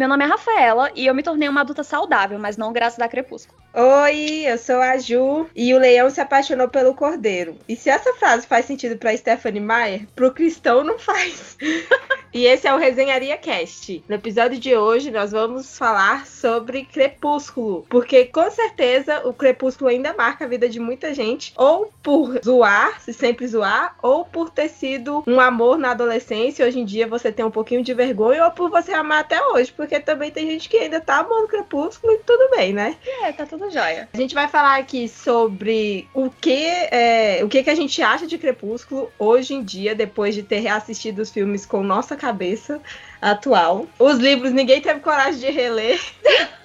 Meu nome é Rafaela e eu me tornei uma adulta saudável, mas não graças a Crepúsculo. Oi, eu sou a Ju e o leão se apaixonou pelo cordeiro. E se essa frase faz sentido para Stephanie Meyer, pro cristão não faz. e esse é o Resenharia Cast. No episódio de hoje nós vamos falar sobre Crepúsculo, porque com certeza o Crepúsculo ainda marca a vida de muita gente, ou por zoar, se sempre zoar, ou por ter sido um amor na adolescência. Hoje em dia você tem um pouquinho de vergonha, ou por você amar até hoje, porque também tem gente que ainda tá amando Crepúsculo e tudo bem, né? É, tá tudo jóia. A gente vai falar aqui sobre o que, é, o que, que a gente acha de Crepúsculo hoje em dia, depois de ter reassistido os filmes com nossa cabeça atual. Os livros ninguém teve coragem de reler.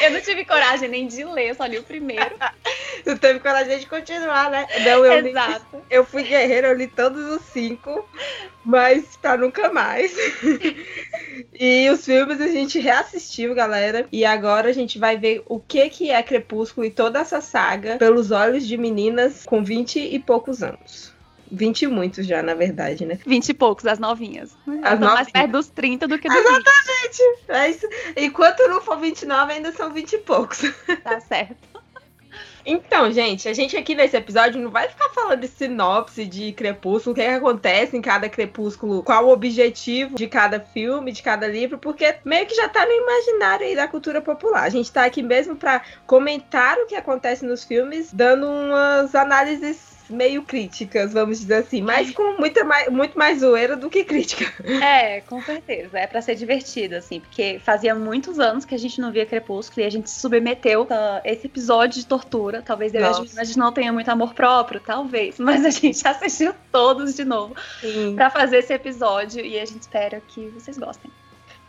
Eu não tive coragem nem de ler, só li o primeiro. Não teve coragem de continuar, né? Não, eu Exato. Li, eu fui guerreira, eu li todos os cinco, mas pra nunca mais. e os filmes a gente reassistiu, galera. E agora a gente vai ver o que, que é Crepúsculo e toda essa saga pelos olhos de meninas com 20 e poucos anos. 20 e muitos já, na verdade, né? 20 e poucos, as novinhas. As novinhas. mais perto dos 30 do que dos Exatamente. É isso. Enquanto não for 29, ainda são 20 e poucos. Tá certo. Então, gente, a gente aqui nesse episódio não vai ficar falando de sinopse de Crepúsculo, o que, é que acontece em cada Crepúsculo, qual o objetivo de cada filme, de cada livro, porque meio que já tá no imaginário aí da cultura popular. A gente tá aqui mesmo para comentar o que acontece nos filmes, dando umas análises meio críticas, vamos dizer assim, mas com muita mais, muito mais zoeira do que crítica. É, com certeza. É para ser divertido, assim, porque fazia muitos anos que a gente não via Crepúsculo e a gente se submeteu a esse episódio de tortura. Talvez eu Nossa. e a gente não tenha muito amor próprio, talvez, mas a gente assistiu todos de novo para fazer esse episódio e a gente espera que vocês gostem.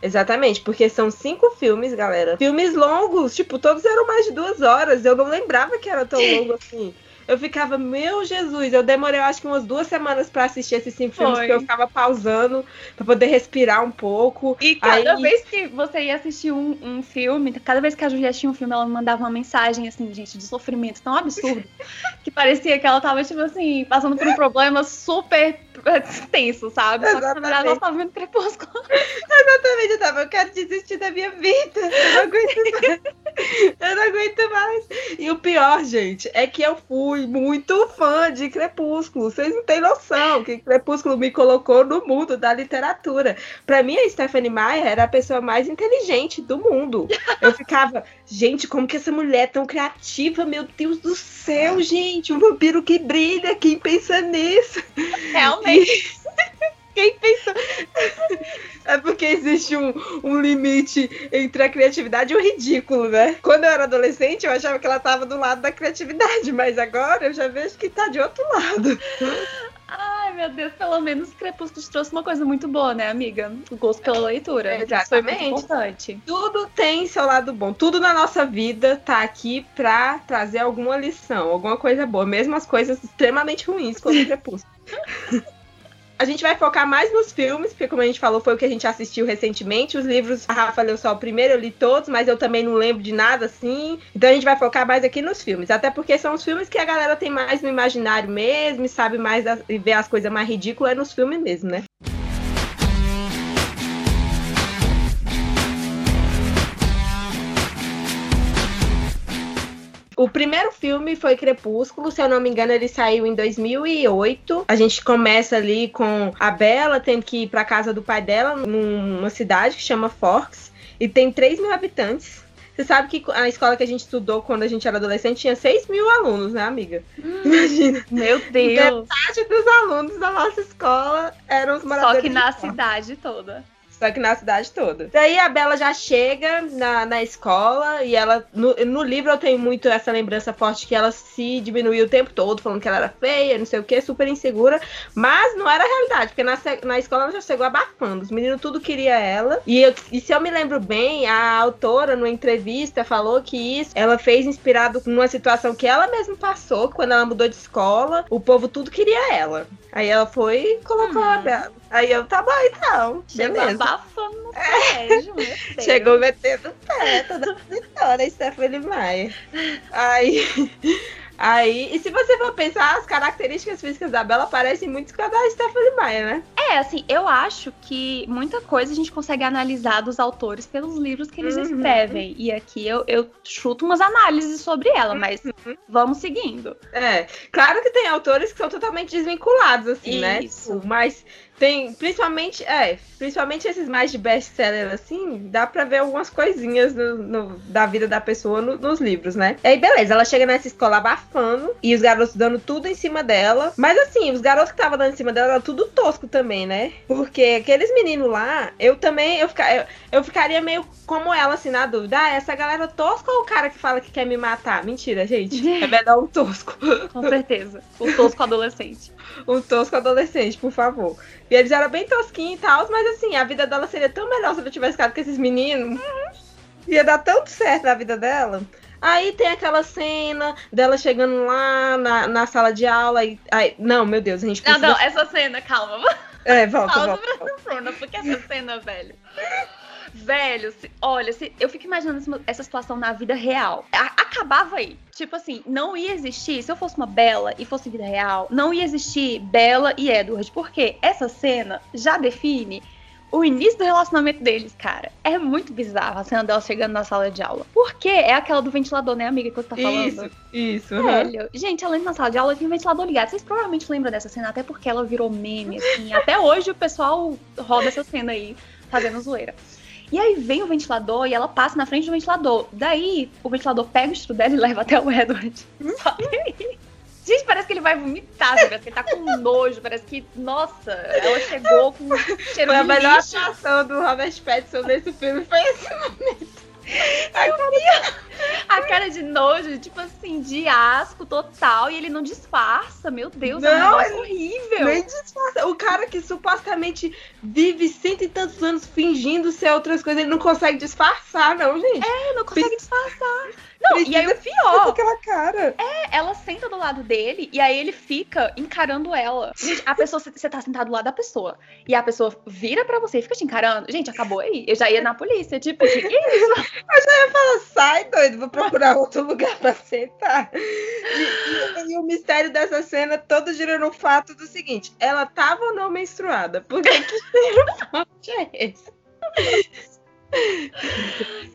Exatamente, porque são cinco filmes, galera. Filmes longos, tipo, todos eram mais de duas horas. Eu não lembrava que era tão longo assim eu ficava, meu Jesus, eu demorei, eu acho que umas duas semanas para assistir esses cinco Foi. filmes, porque eu ficava pausando para poder respirar um pouco. E cada Aí... vez que você ia assistir um, um filme, cada vez que a Julia tinha um filme, ela me mandava uma mensagem, assim, gente, de sofrimento tão absurdo, que parecia que ela tava, tipo assim, passando por um problema super tenso, sabe? Exatamente. Só que tava vendo Crepúsculo. Exatamente, eu tava, eu quero desistir da minha vida. Eu não aguento mais. Eu não aguento mais. E o pior, gente, é que eu fui muito fã de Crepúsculo. Vocês não têm noção que Crepúsculo me colocou no mundo da literatura. Para mim, a Stephanie Meyer era a pessoa mais inteligente do mundo. Eu ficava, gente, como que essa mulher é tão criativa? Meu Deus do céu, gente, um vampiro que brilha. Quem pensa nisso? Realmente. Quem pensou? É porque existe um, um limite entre a criatividade e o ridículo, né? Quando eu era adolescente, eu achava que ela tava do lado da criatividade, mas agora eu já vejo que tá de outro lado. Ai, meu Deus, pelo menos Crepúsculo te trouxe uma coisa muito boa, né, amiga? O gosto pela leitura. É, exatamente. Foi muito importante. Tudo tem seu lado bom. Tudo na nossa vida tá aqui pra trazer alguma lição, alguma coisa boa. Mesmo as coisas extremamente ruins, como Crepúsculo. A gente vai focar mais nos filmes, porque como a gente falou, foi o que a gente assistiu recentemente. Os livros, a Rafa leu só o primeiro, eu li todos, mas eu também não lembro de nada assim. Então a gente vai focar mais aqui nos filmes. Até porque são os filmes que a galera tem mais no imaginário mesmo, e sabe mais e vê as coisas mais ridículas é nos filmes mesmo, né? O primeiro filme foi Crepúsculo, se eu não me engano, ele saiu em 2008. A gente começa ali com a Bella tendo que ir pra casa do pai dela, numa cidade que chama Forks, e tem 3 mil habitantes. Você sabe que a escola que a gente estudou quando a gente era adolescente tinha 6 mil alunos, né, amiga? Hum, Imagina. Meu Deus! Metade dos alunos da nossa escola eram os moradores. Só que na cidade toda. Só que na cidade toda. Daí a Bela já chega na, na escola e ela. No, no livro eu tenho muito essa lembrança forte que ela se diminuiu o tempo todo, falando que ela era feia, não sei o que, super insegura. Mas não era a realidade, porque na, na escola ela já chegou abafando. Os meninos tudo queria ela. E, eu, e se eu me lembro bem, a autora, numa entrevista, falou que isso ela fez inspirado numa situação que ela mesma passou quando ela mudou de escola. O povo tudo queria ela. Aí ela foi e colocou uhum. a Bela. Aí eu, tá bom então. Chegou beleza. abafando no colégio, é. Chegou metendo o pé, toda vitória, Stephanie Maia. Aí. Aí, e se você for pensar, as características físicas da Bela parecem muito com a da Stephanie Maia, né? É, assim, eu acho que muita coisa a gente consegue analisar dos autores pelos livros que eles uhum. escrevem. E aqui eu, eu chuto umas análises sobre ela, mas uhum. vamos seguindo. É, claro que tem autores que são totalmente desvinculados, assim, né? Isso. né? Mas tem, principalmente, é, principalmente esses mais de best-seller, assim, dá pra ver algumas coisinhas no, no, da vida da pessoa no, nos livros, né? E aí, beleza, ela chega nessa escola abafando e os garotos dando tudo em cima dela. Mas assim, os garotos que estavam dando em cima dela eram tudo tosco também, né? Porque aqueles meninos lá, eu também, eu, fica, eu, eu ficaria meio como ela, assim, na dúvida. Ah, essa galera tosca ou o cara que fala que quer me matar? Mentira, gente. É melhor um tosco. Com certeza. O tosco adolescente. um tosco adolescente, por favor. E eles eram bem tosquinhos e tal, mas assim, a vida dela seria tão melhor se ela tivesse ficado com esses meninos. Uhum. Ia dar tanto certo na vida dela. Aí tem aquela cena dela chegando lá na, na sala de aula e. Aí, não, meu Deus, a gente precisa... Não, não, essa cena, calma. É, volta, Pausa volta. pra cena, porque essa cena, velho. Velho, se, olha, se, eu fico imaginando essa situação na vida real. A, acabava aí. Tipo assim, não ia existir, se eu fosse uma Bela e fosse vida real, não ia existir Bela e Edward, porque essa cena já define o início do relacionamento deles, cara. É muito bizarro a cena dela chegando na sala de aula. Porque é aquela do ventilador, né, amiga, que você tá falando? Isso, isso. Velho. Uhum. Gente, ela na sala de aula tinha um ventilador ligado. Vocês provavelmente lembram dessa cena, até porque ela virou meme, assim. até hoje o pessoal roda essa cena aí, fazendo zoeira. E aí vem o ventilador e ela passa na frente do ventilador. Daí, o ventilador pega o estudo dela e leva até o Edward. Só que aí. Gente, parece que ele vai vomitar, sabe? Parece que ele tá com nojo, parece que, nossa, ela chegou com cheiro foi a melhor atuação do Robert Pattinson nesse filme, foi esse momento. A cara de nojo, tipo assim, de asco total, e ele não disfarça. Meu Deus, é não, é um horrível. Nem disfarça. O cara que supostamente vive cento e tantos anos fingindo ser outras coisas, ele não consegue disfarçar, não, gente. É, não consegue disfarçar. Não, Precisa e aí o pior. aquela cara. É, ela senta do lado dele e aí ele fica encarando ela. Gente, a pessoa, você tá sentado do lado da pessoa. E a pessoa vira pra você e fica te encarando. Gente, acabou aí. Eu já ia na polícia. Tipo, que, que é isso? Eu já ia falar, sai, doido, vou procurar outro lugar pra sentar. E, e, e, o mistério dessa cena todo gira no fato do seguinte: ela tava ou não menstruada? Porque que forte é esse?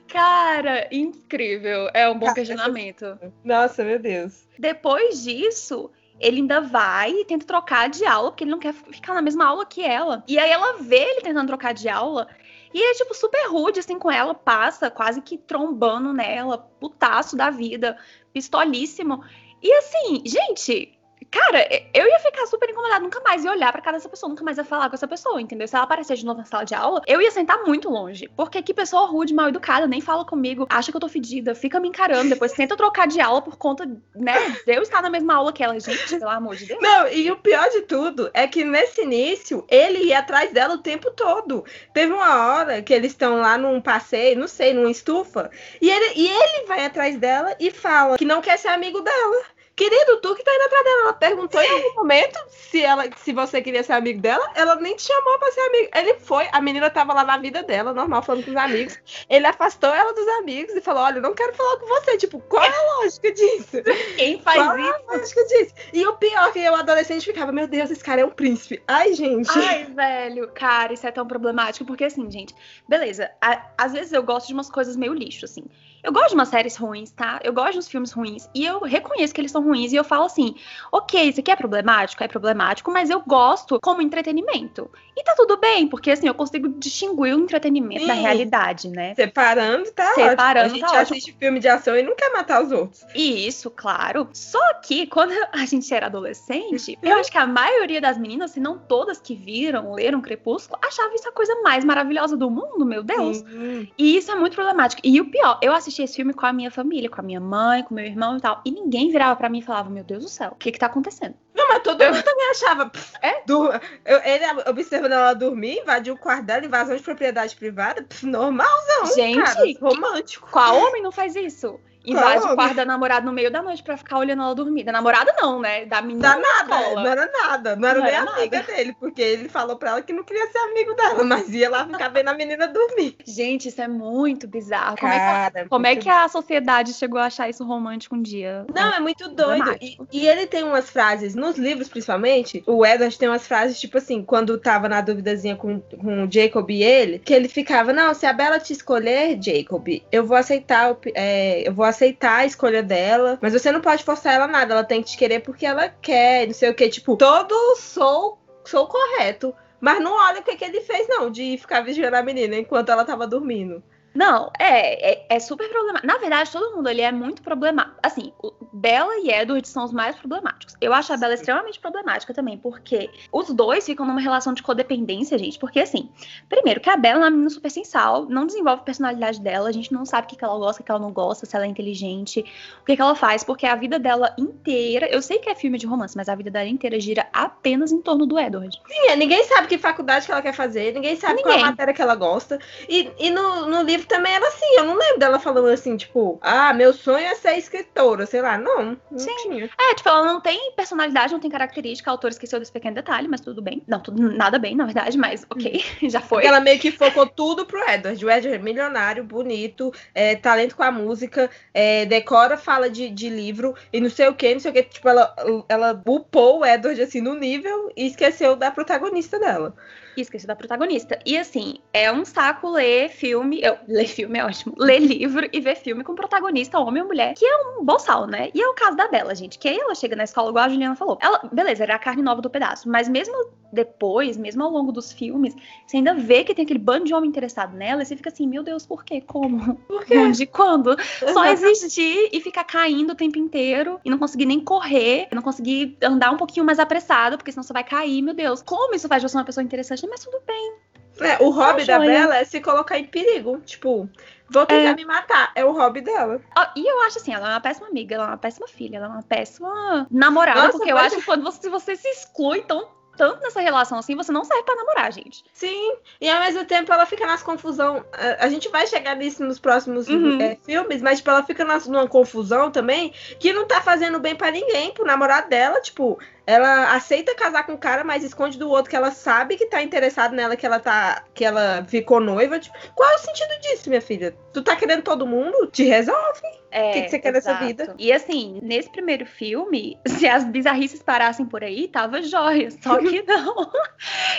Cara, incrível. É um bom questionamento. Nossa, meu Deus. Depois disso, ele ainda vai e tenta trocar de aula, porque ele não quer ficar na mesma aula que ela. E aí ela vê ele tentando trocar de aula. E ele é, tipo, super rude, assim, com ela, passa quase que trombando nela, putaço da vida, pistolíssimo. E assim, gente, Cara, eu ia ficar super incomodada, nunca mais ia olhar pra cara dessa pessoa, nunca mais ia falar com essa pessoa, entendeu? Se ela aparecer de novo na sala de aula, eu ia sentar muito longe. Porque que pessoa rude, mal educada, nem fala comigo, acha que eu tô fedida, fica me encarando, depois tenta trocar de aula por conta, né, de eu estar na mesma aula que ela. Gente, pelo amor de Deus. Não, e o pior de tudo é que nesse início, ele ia atrás dela o tempo todo. Teve uma hora que eles estão lá num passeio, não sei, numa estufa, e ele, e ele vai atrás dela e fala que não quer ser amigo dela. Querido, tu que tá indo atrás dela. Ela perguntou em algum momento se, ela, se você queria ser amigo dela. Ela nem te chamou pra ser amigo. Ele foi, a menina tava lá na vida dela, normal, falando com os amigos. Ele afastou ela dos amigos e falou: Olha, não quero falar com você. Tipo, qual é a lógica disso? Quem faz qual isso? É a lógica disso? E o pior que eu, adolescente, ficava: Meu Deus, esse cara é um príncipe. Ai, gente. Ai, velho, cara, isso é tão problemático. Porque assim, gente, beleza. A, às vezes eu gosto de umas coisas meio lixo, assim. Eu gosto de umas séries ruins, tá? Eu gosto de uns filmes ruins. E eu reconheço que eles são ruins. E eu falo assim: ok, isso aqui é problemático, é problemático, mas eu gosto como entretenimento. E tá tudo bem, porque assim, eu consigo distinguir o entretenimento Sim. da realidade, né? Separando, tá Separando, ótimo. A gente tá assiste ótimo. filme de ação e não quer matar os outros. Isso, claro. Só que quando a gente era adolescente, eu acho que a maioria das meninas, se não todas que viram, leram Crepúsculo, achava isso a coisa mais maravilhosa do mundo, meu Deus. Sim. E isso é muito problemático. E o pior, eu assisti assisti esse filme com a minha família, com a minha mãe, com meu irmão e tal. E ninguém virava para mim e falava: Meu Deus do céu, o que que tá acontecendo? Não, mas todo mundo também achava. é? Eu, ele observando ela dormir, invadiu o quarto dela, invasão de propriedade privada. Pff, normalzão. Gente, cara, romântico. Qual homem não faz isso? Invade Qual o quarto da namorada no meio da noite pra ficar olhando ela dormir. Da namorada não, né? Da menina. Da nada, não era nada. Não era não nem era amiga nada. dele, porque ele falou pra ela que não queria ser amigo dela, mas ia lá ficar vendo a menina dormir. Gente, isso é muito bizarro. Como, Cara, é, que, como é que a sociedade chegou a achar isso romântico um dia? Não, é muito doido. E, e, ele tem umas frases, nos livros principalmente, o Edward tem umas frases, tipo assim, quando tava na duvidazinha com, com o Jacob e ele, que ele ficava, não, se a Bela te escolher, Jacob, eu vou aceitar, é, eu vou aceitar a escolha dela, mas você não pode forçar ela nada, ela tem que te querer porque ela quer, não sei o que, tipo, todo sou, sou correto. Mas não olha o que, que ele fez, não, de ficar vigiando a menina enquanto ela tava dormindo. Não, é, é, é, super problemático. Na verdade, todo mundo ali é muito problemático. Assim, Bella e Edward são os mais problemáticos. Eu acho a Bella extremamente problemática também, porque os dois ficam numa relação de codependência, gente. Porque, assim, primeiro, que a Bella é uma menina super sensal, não desenvolve a personalidade dela, a gente não sabe o que, que ela gosta, o que ela não gosta, se ela é inteligente, o que, que ela faz, porque a vida dela inteira. Eu sei que é filme de romance, mas a vida dela inteira gira apenas em torno do Edward. Sim, é, ninguém sabe que faculdade que ela quer fazer, ninguém sabe ninguém. qual é a matéria que ela gosta. E, e no, no livro também era assim, eu não lembro dela falando assim, tipo, ah, meu sonho é ser escritora, sei lá, não, não Sim. tinha. É, tipo, ela não tem personalidade, não tem característica, a autora esqueceu desse pequeno detalhe, mas tudo bem. Não, tudo, nada bem, na verdade, mas ok, já foi. Porque ela meio que focou tudo pro Edward, o Edward é milionário, bonito, é, talento com a música, é, decora, fala de, de livro, e não sei o que, não sei o que, tipo, ela, ela upou o Edward, assim, no nível, e esqueceu da protagonista dela. E esqueci da protagonista. E assim, é um saco ler filme. Eu, ler filme é ótimo. Ler livro e ver filme com protagonista, homem ou mulher, que é um boçal, né? E é o caso da Bela, gente. Que aí ela chega na escola, igual a Juliana falou. Ela, beleza, era a carne nova do pedaço. Mas mesmo depois, mesmo ao longo dos filmes, você ainda vê que tem aquele bando de homem interessado nela. E você fica assim, meu Deus, por quê? Como? Por quê? Onde? Quando? Só existir e ficar caindo o tempo inteiro e não conseguir nem correr, não conseguir andar um pouquinho mais apressado, porque senão você vai cair, meu Deus. Como isso faz de você uma pessoa interessante? Mas tudo bem. É, o hobby da Bela é se colocar em perigo. Tipo, vou tentar é. me matar. É o hobby dela. e eu acho assim, ela é uma péssima amiga, ela é uma péssima filha, ela é uma péssima namorada, Nossa, porque eu acho que quando você, você se exclui tão tanto nessa relação assim, você não serve para namorar, gente. Sim, e ao mesmo tempo ela fica nas confusão. A gente vai chegar nisso nos próximos uhum. é, filmes, mas tipo, ela fica nas, numa confusão também que não tá fazendo bem para ninguém, pro namorado dela, tipo, ela aceita casar com o cara, mas esconde do outro que ela sabe que tá interessado nela, que ela tá. que ela ficou noiva. Tipo, qual é o sentido disso, minha filha? Tu tá querendo todo mundo? Te resolve. É, o que, que você quer exato. dessa vida? E assim, nesse primeiro filme, se as bizarrices parassem por aí, tava jóia. Só que não.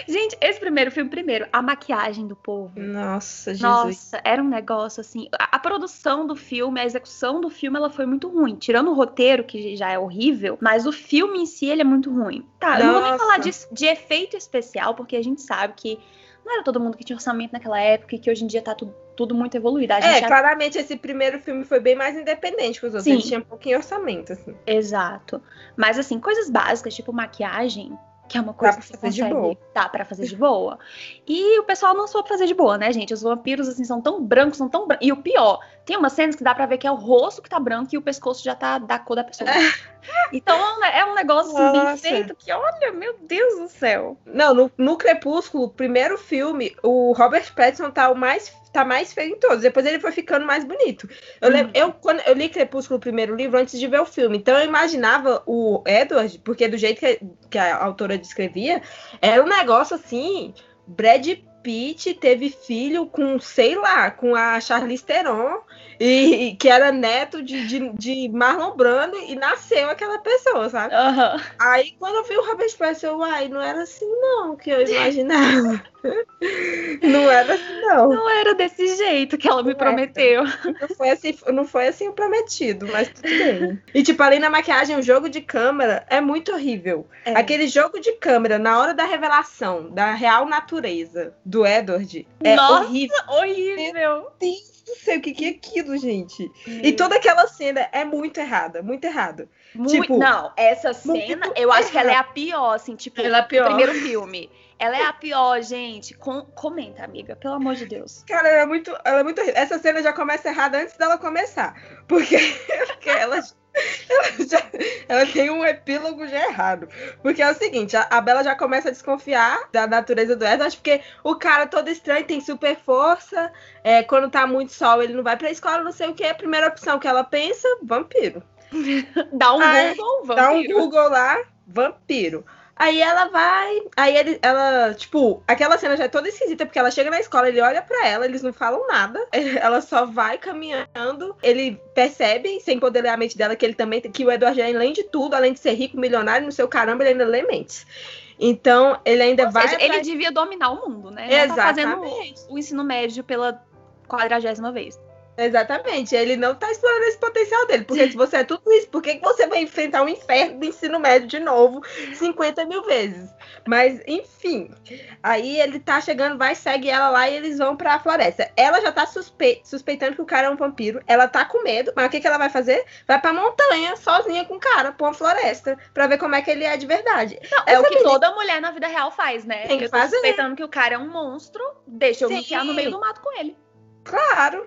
Gente, esse primeiro filme, primeiro, a maquiagem do povo. Nossa, Jesus. Nossa, era um negócio assim. A, a produção do filme, a execução do filme, ela foi muito ruim. Tirando o roteiro, que já é horrível, mas o filme em si, ele é muito muito ruim. Tá, não vou nem falar de, de efeito especial, porque a gente sabe que não era todo mundo que tinha orçamento naquela época e que hoje em dia tá tudo, tudo muito evoluído. é, já... claramente esse primeiro filme foi bem mais independente que os outros. Sim. Eles tinham um pouquinho orçamento, assim. Exato. Mas, assim, coisas básicas, tipo maquiagem, que é uma coisa que você fazer consegue, de boa. Dá pra fazer de boa. E o pessoal não soube fazer de boa, né, gente? Os vampiros, assim, são tão brancos, são tão brancos. E o pior, tem umas cenas que dá pra ver que é o rosto que tá branco e o pescoço já tá da cor da pessoa. então é um negócio assim, bem feito que, olha, meu Deus do céu. Não, no, no Crepúsculo, primeiro filme, o Robert Pattinson tá o mais tá mais feio em todos. Depois ele foi ficando mais bonito. Eu, lembro, eu, quando, eu li Crepúsculo, o primeiro livro, antes de ver o filme. Então eu imaginava o Edward, porque do jeito que, que a autora descrevia, era um negócio assim. Brad Pitt teve filho com, sei lá, com a Charlize Theron, e, que era neto de, de, de, Marlon Brando, e nasceu aquela pessoa, sabe? Uhum. Aí, quando eu vi o Robert Pattinson, eu, uai, não era assim não que eu imaginava. não era assim, não. Não era desse jeito que ela me não prometeu. Não foi, assim, não foi assim o prometido, mas tudo bem. E, tipo, ali na maquiagem, o jogo de câmera é muito horrível. É. Aquele jogo de câmera, na hora da revelação da real natureza do Edward, é Nossa, horrível. horrível. Meu do céu, o que, que é aquilo, gente? E toda aquela cena é muito errada, muito errada. Muito, tipo, não, essa cena, eu acho que ela é a pior, assim, tipo, ela é pior. primeiro filme. Ela é a pior, gente. Com... Comenta, amiga, pelo amor de Deus. Cara, ela é muito, ela é muito Essa cena já começa errada antes dela começar. Porque, porque ela ela, já, ela tem um epílogo já errado. Porque é o seguinte, a, a Bela já começa a desconfiar da natureza do Edward, porque o cara todo estranho tem super força, é, quando tá muito sol ele não vai pra escola, não sei o que, a primeira opção que ela pensa, vampiro. dá um Aí, Google, vampiro. Dá um Google lá, vampiro. Aí ela vai. Aí ele, ela, tipo, aquela cena já é toda esquisita, porque ela chega na escola, ele olha para ela, eles não falam nada. Ela só vai caminhando. Ele percebe, sem poder ler a mente dela, que ele também. Que o Edward, além de tudo, além de ser rico, milionário, no seu caramba, ele ainda lê mentes. Então, ele ainda Ou vai. Seja, ele devia dominar o mundo, né? Exatamente. tá fazendo o ensino médio pela quadragésima vez. Exatamente, ele não tá explorando esse potencial dele. Porque se você é tudo isso, por que, que você vai enfrentar um inferno do ensino médio de novo 50 mil vezes? Mas, enfim. Aí ele tá chegando, vai, segue ela lá e eles vão pra floresta. Ela já tá suspe suspeitando que o cara é um vampiro. Ela tá com medo, mas o que, que ela vai fazer? Vai pra montanha sozinha com o cara, pra uma floresta, pra ver como é que ele é de verdade. Não, é o que menina... toda mulher na vida real faz, né? Tem que eu tô fazer. suspeitando que o cara é um monstro, deixa eu Sim. me enfiar no meio do mato com ele. Claro.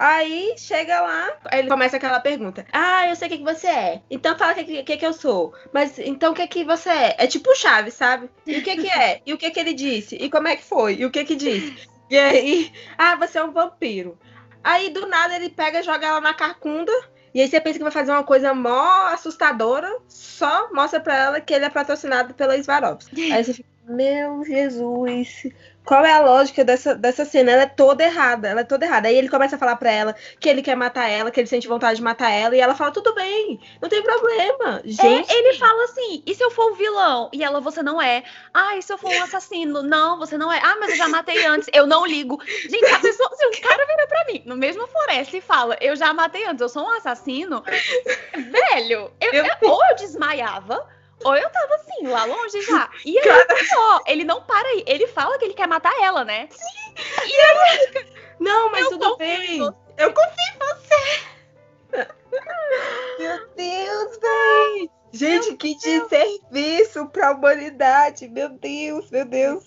Aí chega lá, ele começa aquela pergunta: Ah, eu sei o que, que você é. Então fala o que, que, que eu sou. Mas então o que, que você é? É tipo chave, sabe? E o que, que é? E o que, que ele disse? E como é que foi? E o que que disse? E aí, ah, você é um vampiro. Aí do nada ele pega e joga ela na carcunda. E aí você pensa que vai fazer uma coisa mó assustadora, só mostra pra ela que ele é patrocinado pela Swarovski. Aí você fica, meu Jesus, qual é a lógica dessa, dessa cena? Ela é toda errada, ela é toda errada. Aí ele começa a falar pra ela que ele quer matar ela, que ele sente vontade de matar ela, e ela fala, tudo bem, não tem problema. Gente. É, ele fala assim, e se eu for o vilão? E ela, você não é. Ah, e se eu for um assassino? Não, você não é. Ah, mas eu já matei antes, eu não ligo. Gente, a pessoa, se um cara vira pra mim, no mesmo floresta, e fala, eu já matei antes, eu sou um assassino, velho, eu, eu, eu, ou eu desmaiava ou eu tava assim, lá longe já. E aí, Cara... ó, ele não para aí. Ele fala que ele quer matar ela, né? Sim. E ela fica. Não, mas eu tudo bem. Eu confio em você. Meu Deus, véi. Gente, que desserviço pra humanidade. Meu Deus, meu Deus.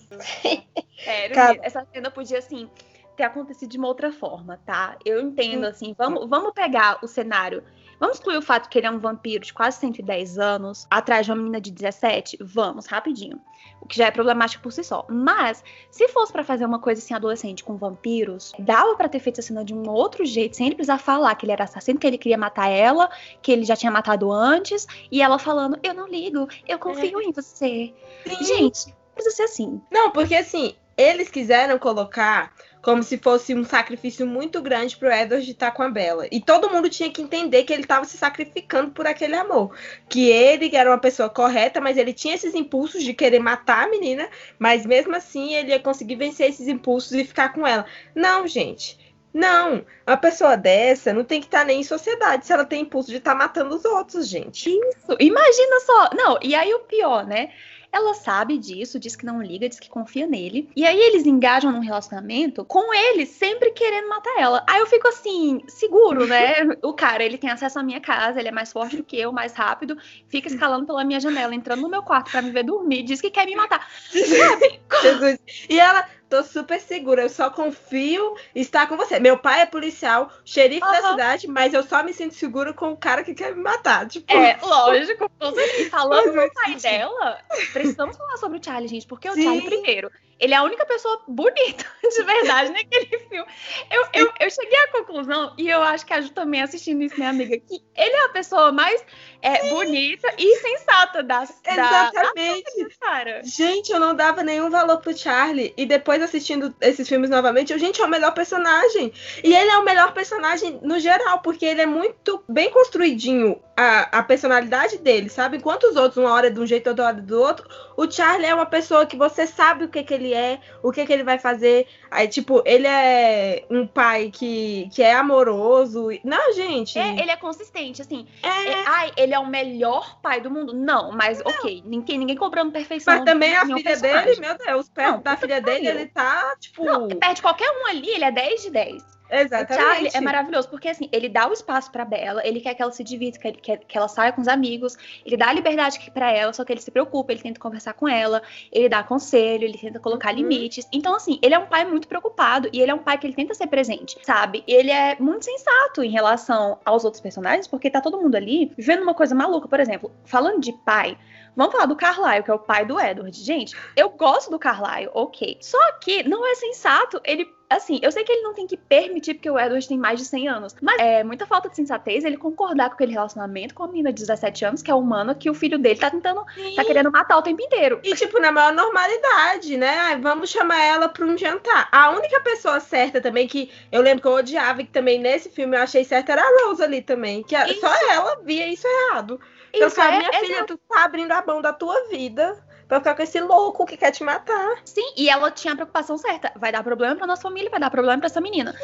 Sério, Cara... essa cena podia, assim, ter acontecido de uma outra forma, tá? Eu entendo, assim, vamos, vamos pegar o cenário Vamos excluir o fato que ele é um vampiro de quase 110 anos, atrás de uma menina de 17? Vamos, rapidinho. O que já é problemático por si só. Mas, se fosse para fazer uma coisa assim, adolescente com vampiros, dava para ter feito a cena de um outro jeito, sem ele precisar falar que ele era assassino, que ele queria matar ela, que ele já tinha matado antes, e ela falando: Eu não ligo, eu confio é. em você. Sim. Gente, precisa ser assim. Não, porque assim, eles quiseram colocar como se fosse um sacrifício muito grande pro Edward estar com a Bella. E todo mundo tinha que entender que ele estava se sacrificando por aquele amor. Que ele era uma pessoa correta, mas ele tinha esses impulsos de querer matar a menina, mas mesmo assim ele ia conseguir vencer esses impulsos e ficar com ela. Não, gente. Não, uma pessoa dessa não tem que estar nem em sociedade se ela tem impulso de estar matando os outros, gente. Isso, imagina só. Não, e aí o pior, né? Ela sabe disso, diz que não liga, diz que confia nele. E aí eles engajam num relacionamento com ele sempre querendo matar ela. Aí eu fico assim, seguro, né? o cara, ele tem acesso à minha casa, ele é mais forte do que eu, mais rápido, fica escalando pela minha janela, entrando no meu quarto para me ver dormir, diz que quer me matar. Sabe? Jesus. E ela, tô super segura, eu só confio estar com você. Meu pai é policial, xerife uhum. da cidade, mas eu só me sinto segura com o cara que quer me matar. Tipo... É, lógico. E falando do pai dela, precisamos falar sobre o Charlie, gente, porque Sim. o Charlie, primeiro, ele é a única pessoa bonita de verdade naquele filme. Eu, eu, eu cheguei à conclusão, e eu acho que a Ju também assistindo isso, minha amiga, que ele é a pessoa mais é, bonita e sensata das Exatamente. Da, cara. Gente, eu não dava nenhum valor pro Charlie. E depois assistindo esses filmes novamente, eu, gente, é o melhor personagem. E ele é o melhor personagem no geral, porque ele é muito bem construidinho a, a personalidade dele, sabe? Enquanto os outros, uma hora é de um jeito, outra hora do outro, o Charlie é uma pessoa que você sabe o que, que ele é, o que, que ele vai fazer. Aí, tipo, ele é um pai que, que é amoroso. Não, gente. É, ele é consistente, assim. É... é ai, ele é o melhor pai do mundo. Não, mas não. ok, ninguém, ninguém cobrando perfeição. Mas também a filha personagem. dele, meu Deus, perto não, da filha dele, ele tá, tipo. Não, perde qualquer um ali, ele é 10 de 10. Exatamente. O Charlie é maravilhoso, porque assim, ele dá o espaço pra Bella, ele quer que ela se divirta, que, quer que ela saia com os amigos, ele dá a liberdade para ela, só que ele se preocupa, ele tenta conversar com ela, ele dá conselho, ele tenta colocar uhum. limites. Então, assim, ele é um pai muito preocupado e ele é um pai que ele tenta ser presente, sabe? Ele é muito sensato em relação aos outros personagens, porque tá todo mundo ali vivendo uma coisa maluca. Por exemplo, falando de pai, Vamos falar do Carlyle, que é o pai do Edward. Gente, eu gosto do Carlyle, ok. Só que não é sensato ele assim, eu sei que ele não tem que permitir, porque o Edward tem mais de 100 anos, mas é muita falta de sensatez ele concordar com aquele relacionamento com a menina de 17 anos, que é humana, que o filho dele tá tentando, Sim. tá querendo matar o tempo inteiro. E, tipo, na maior normalidade, né? Vamos chamar ela pra um jantar. A única pessoa certa também, que eu lembro que eu odiava, e que também nesse filme eu achei certa, era a Rose ali também, que isso. só ela via isso errado. Então, isso é, minha é filha, tu tá abrindo a mão da tua vida pra ficar com esse louco que quer te matar. Sim, e ela tinha a preocupação certa. Vai dar problema pra nossa família, vai dar problema pra essa menina.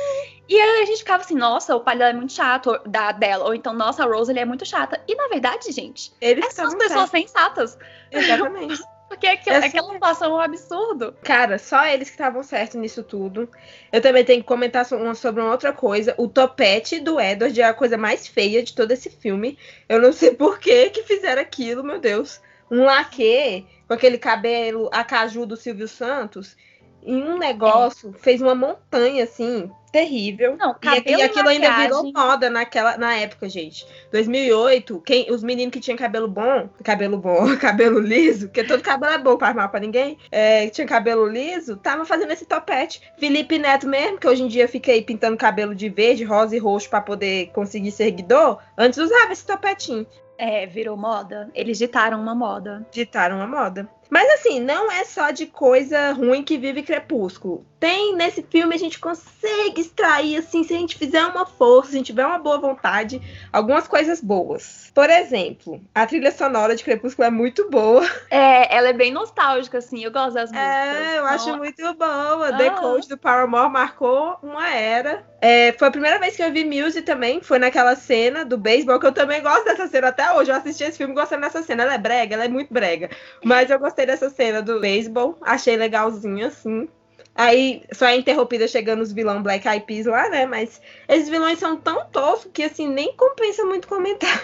E aí a gente ficava assim, nossa, o pai dela é muito chato, da dela. Ou então, nossa, a Rose ele é muito chata. E na verdade, gente, Eles são as pessoas certo. sensatas. Exatamente. Porque aquilo, Essa... aquela situação é um absurdo. Cara, só eles que estavam certos nisso tudo. Eu também tenho que comentar sobre uma outra coisa. O topete do Edward é a coisa mais feia de todo esse filme. Eu não sei por que que fizeram aquilo, meu Deus. Um laque com aquele cabelo a caju do Silvio Santos em um negócio, é. fez uma montanha assim, terrível. Não, e, e aquilo ainda virou moda naquela na época, gente. 2008, quem os meninos que tinham cabelo bom, cabelo bom, cabelo liso, porque todo cabelo é bom para armar para ninguém, é, tinha cabelo liso, tava fazendo esse topete. Felipe Neto mesmo, que hoje em dia fica aí pintando cabelo de verde, rosa e roxo para poder conseguir seguidor, antes usava esse topetinho. É, virou moda. Eles ditaram uma moda. Ditaram uma moda. Mas assim, não é só de coisa ruim que vive Crepúsculo. Tem nesse filme a gente consegue extrair assim, se a gente fizer uma força, se a gente tiver uma boa vontade, algumas coisas boas. Por exemplo, a trilha sonora de Crepúsculo é muito boa. É, ela é bem nostálgica assim, eu gosto das é, músicas. É, eu acho muito boa. Ah. The Code do Paramore marcou uma era. É, foi a primeira vez que eu vi Muse também, foi naquela cena do beisebol, que eu também gosto dessa cena até hoje. Eu assisti esse filme gostando dessa cena. Ela é brega, ela é muito brega. Mas eu gostei dessa cena do beisebol, achei legalzinho, assim. Aí só é interrompida chegando os vilões Black Eyed Peas lá, né? Mas esses vilões são tão toscos que, assim, nem compensa muito comentar.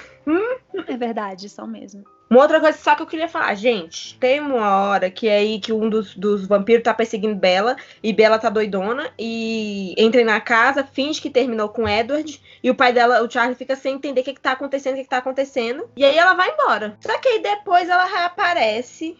é verdade, são mesmo. Uma outra coisa só que eu queria falar, gente, tem uma hora que é aí que um dos, dos vampiros tá perseguindo Bela e Bela tá doidona e entra na casa, finge que terminou com Edward e o pai dela, o Charlie, fica sem entender o que, que tá acontecendo, o que, que tá acontecendo. E aí ela vai embora. Só que aí depois ela reaparece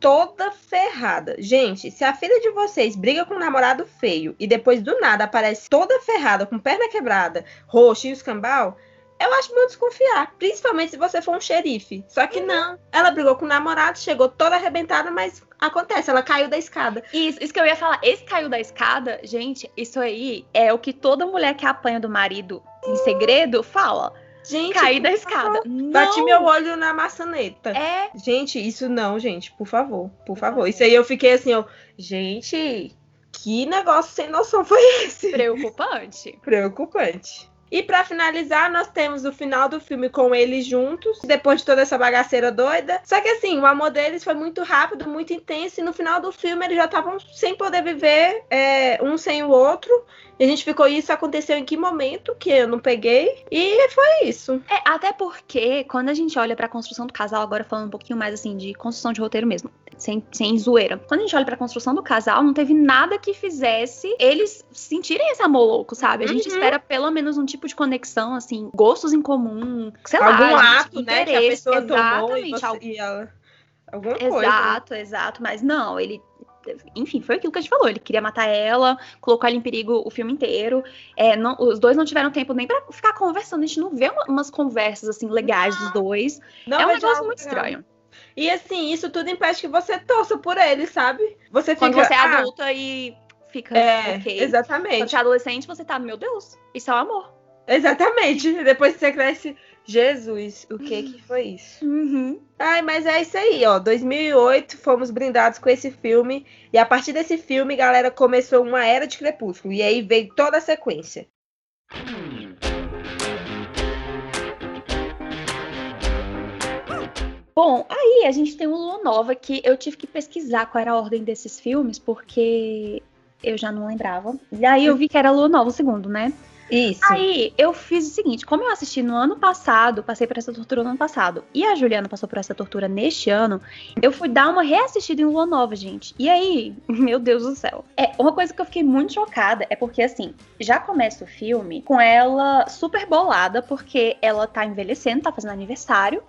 toda ferrada. Gente, se a filha de vocês briga com um namorado feio e depois do nada aparece toda ferrada, com perna quebrada, roxa e escambau, eu acho muito desconfiar, principalmente se você for um xerife. Só que não, ela brigou com o namorado, chegou toda arrebentada, mas acontece, ela caiu da escada. Isso, isso que eu ia falar, esse caiu da escada, gente, isso aí é o que toda mulher que apanha do marido em segredo fala. Gente, cair da escada. Bati meu olho na maçaneta. É. Gente, isso não, gente, por favor, por favor. Isso aí eu fiquei assim, ó, gente, que negócio sem noção foi esse? Preocupante. Preocupante. E para finalizar, nós temos o final do filme com eles juntos, depois de toda essa bagaceira doida. Só que assim, o amor deles foi muito rápido, muito intenso, e no final do filme eles já estavam sem poder viver é, um sem o outro. E a gente ficou, isso aconteceu em que momento? Que eu não peguei. E foi isso. É, até porque, quando a gente olha pra construção do casal, agora falando um pouquinho mais assim, de construção de roteiro mesmo, sem, sem zoeira. Quando a gente olha pra construção do casal, não teve nada que fizesse eles sentirem esse amor louco, sabe? A gente uhum. espera pelo menos um tipo de conexão, assim, gostos em comum, sei Algum lá. Algum ato, né? Que a pessoa Exatamente, tomou e, você, e ela... Alguma exato, coisa. Exato, exato. Mas não, ele enfim, foi aquilo que a gente falou. Ele queria matar ela, colocou ela em perigo o filme inteiro. É, não, os dois não tiveram tempo nem para ficar conversando. A gente não vê uma, umas conversas assim legais não. dos dois. Não, é um negócio muito estranho. E assim, isso tudo impede que você torça por ele, sabe? Você fica, Quando você é ah, adulta e fica é, ok. Exatamente. Quando você é adolescente, você tá, meu Deus, isso é o amor. Exatamente. Depois você cresce, Jesus, o que que foi isso? Uhum. Ai, mas é isso aí, ó. 2008 fomos brindados com esse filme e a partir desse filme, galera, começou uma era de Crepúsculo e aí veio toda a sequência. Bom, aí a gente tem o Lua Nova que eu tive que pesquisar qual era a ordem desses filmes porque Eu já não lembrava. E aí eu vi que era Lua Nova o segundo, né? Isso. Aí eu fiz o seguinte: como eu assisti no ano passado, passei por essa tortura no ano passado, e a Juliana passou por essa tortura neste ano, eu fui dar uma reassistida em Lua Nova, gente. E aí, meu Deus do céu. É uma coisa que eu fiquei muito chocada é porque assim, já começa o filme com ela super bolada, porque ela tá envelhecendo, tá fazendo aniversário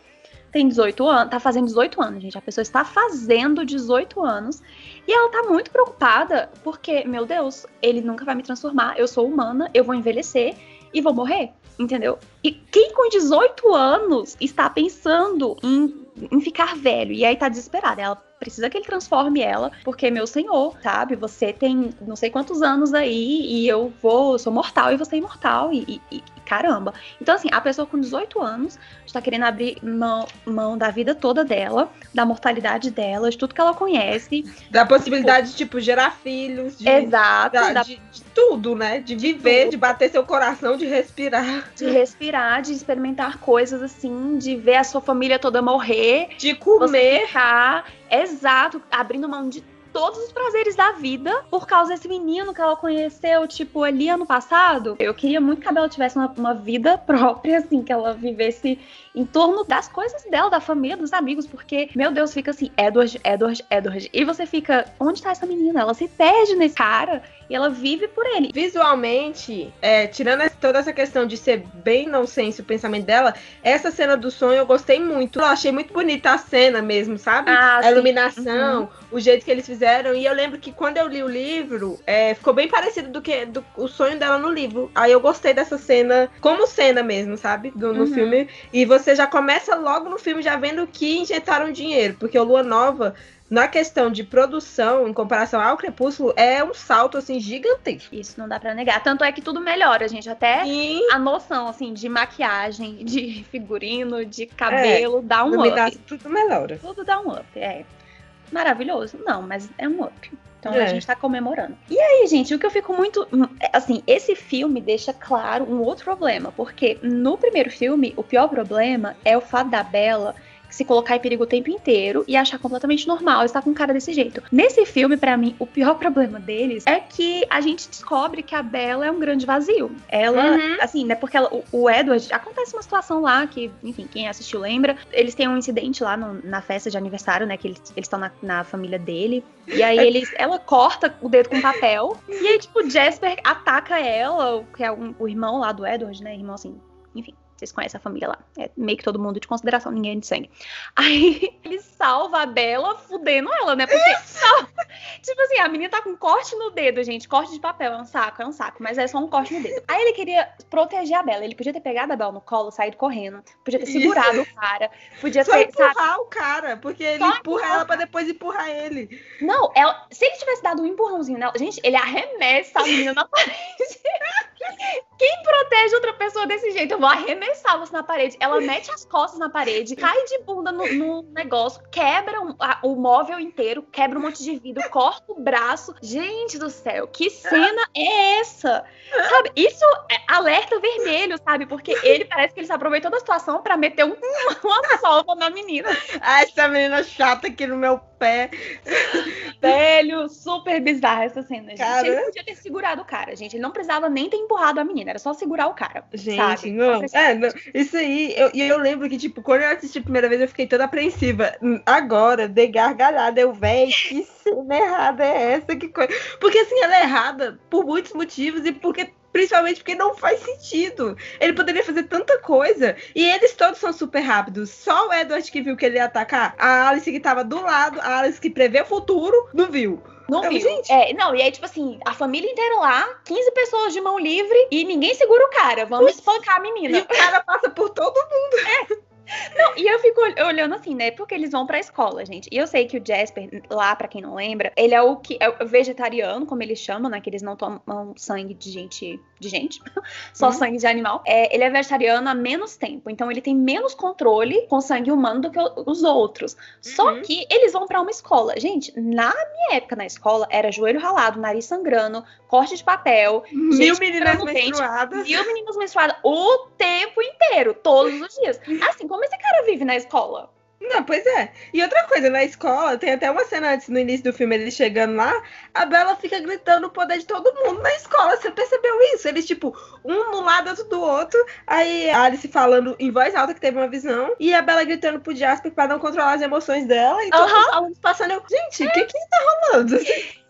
tem 18 anos, tá fazendo 18 anos, gente. A pessoa está fazendo 18 anos e ela tá muito preocupada porque, meu Deus, ele nunca vai me transformar. Eu sou humana, eu vou envelhecer e vou morrer, entendeu? E quem com 18 anos está pensando em, em ficar velho e aí tá desesperada? Ela precisa que ele transforme ela, porque meu senhor, sabe? Você tem não sei quantos anos aí e eu vou, eu sou mortal e você é imortal e, e, caramba. Então, assim, a pessoa com 18 anos está querendo abrir mão, mão, da vida toda dela, da mortalidade dela, de tudo que ela conhece. Da possibilidade tipo, de, tipo, gerar filhos. De, Exato. Da, da... De, de, tudo, né? De viver, de, de bater seu coração, de respirar. De respirar, de experimentar coisas assim, de ver a sua família toda morrer. De comer. Ficar, exato, abrindo mão de todos os prazeres da vida por causa desse menino que ela conheceu, tipo, ali ano passado. Eu queria muito que a Bela tivesse uma, uma vida própria, assim, que ela vivesse em torno das coisas dela, da família, dos amigos, porque, meu Deus, fica assim, Edward, Edward, Edward. E você fica, onde tá essa menina? Ela se perde nesse cara e ela vive por ele. Visualmente, é, tirando toda essa questão de ser bem nonsense o pensamento dela, essa cena do sonho eu gostei muito. Eu achei muito bonita a cena mesmo, sabe? Ah, a sim. iluminação, uhum. o jeito que eles fizeram. E eu lembro que quando eu li o livro, é, ficou bem parecido do que do, o sonho dela no livro. Aí eu gostei dessa cena, como cena mesmo, sabe? Do, no uhum. filme. E você já começa logo no filme já vendo que injetaram dinheiro, porque o Lua Nova na questão de produção, em comparação ao Crepúsculo, é um salto, assim, gigantesco. Isso não dá para negar. Tanto é que tudo melhora, gente. Até Sim. a noção, assim, de maquiagem, de figurino, de cabelo, é, dá um up. Tudo melhora. Tudo dá um up, é. Maravilhoso? Não, mas é um up. Então é. a gente tá comemorando. E aí, gente, o que eu fico muito. Assim, esse filme deixa claro um outro problema. Porque no primeiro filme, o pior problema é o fato da Bela se colocar em perigo o tempo inteiro e achar completamente normal estar com um cara desse jeito. Nesse filme, para mim, o pior problema deles é que a gente descobre que a Bella é um grande vazio. Ela, uhum. assim, né, porque ela, o, o, Edward, acontece uma situação lá que, enfim, quem assistiu lembra, eles têm um incidente lá no, na festa de aniversário, né, que eles estão na, na família dele, e aí eles, ela corta o dedo com papel, e aí, tipo, Jasper ataca ela, que é um, o irmão lá do Edward, né, irmão assim, enfim, vocês conhecem a família lá. É meio que todo mundo de consideração, ninguém é de sangue. Aí ele salva a Bela fudendo ela, né? Porque. tipo assim, a menina tá com corte no dedo, gente. Corte de papel, é um saco, é um saco. Mas é só um corte no dedo. Aí ele queria proteger a Bela. Ele podia ter pegado a Bela no colo, saído correndo. Podia ter segurado Isso. o cara. Podia só ter. empurrar sabe? o cara. Porque ele só empurra ela pra depois empurrar ele. Não, ela, se ele tivesse dado um empurrãozinho nela. Gente, ele arremessa a menina na parede. Quem protege outra pessoa desse jeito? Eu vou arremessar você na parede. Ela mete as costas na parede, cai de bunda no, no negócio, quebra um, a, o móvel inteiro, quebra um monte de vidro, corta o braço. Gente do céu, que cena é essa? Sabe? Isso é alerta vermelho, sabe? Porque ele parece que ele se aproveitou da situação para meter um, uma salva na menina. Ah, essa menina chata aqui no meu pé. Velho, super bizarra essa cena, cara... gente. Ele podia ter segurado o cara, gente. Ele não precisava nem ter empurrado a menina, era só segurar o cara. Gente, sabe? não. É, não. Isso aí, eu, e eu, lembro que, tipo, quando eu assisti a primeira vez, eu fiquei toda apreensiva. Agora, de gargalhada, eu, véi, que cena errada é essa? Que coisa. Porque assim, ela é errada por muitos motivos e porque Principalmente porque não faz sentido. Ele poderia fazer tanta coisa. E eles todos são super rápidos. Só o Edward que viu que ele ia atacar. A Alice que tava do lado, a Alice que prevê o futuro, não viu. Não viu. Gente. É, não, e aí, tipo assim, a família inteira lá, 15 pessoas de mão livre e ninguém segura o cara. Vamos espancar a menina. E o cara passa por todo mundo. É. Não, e eu fico olhando assim, né? Porque eles vão pra escola, gente. E eu sei que o Jasper, lá, pra quem não lembra, ele é o que é o vegetariano, como eles chamam, né? Que eles não tomam sangue de gente. De gente, só uhum. sangue de animal. É, ele é vegetariano há menos tempo. Então ele tem menos controle com sangue humano do que os outros. Uhum. Só que eles vão para uma escola. Gente, na minha época na escola, era joelho ralado, nariz sangrando, corte de papel, mil meninas menstruadas. Mil meninas menstruadas o tempo inteiro, todos os dias. Assim, como esse cara vive na escola? Não, pois é. E outra coisa, na escola, tem até uma cena antes, no início do filme, ele chegando lá, a Bela fica gritando o poder de todo mundo na escola. Você percebeu isso? Eles, tipo, um no lado, outro do outro. Aí a Alice falando em voz alta que teve uma visão. E a Bela gritando pro Jasper pra não controlar as emoções dela. E todos os alunos passando. Eu, Gente, o que que tá rolando?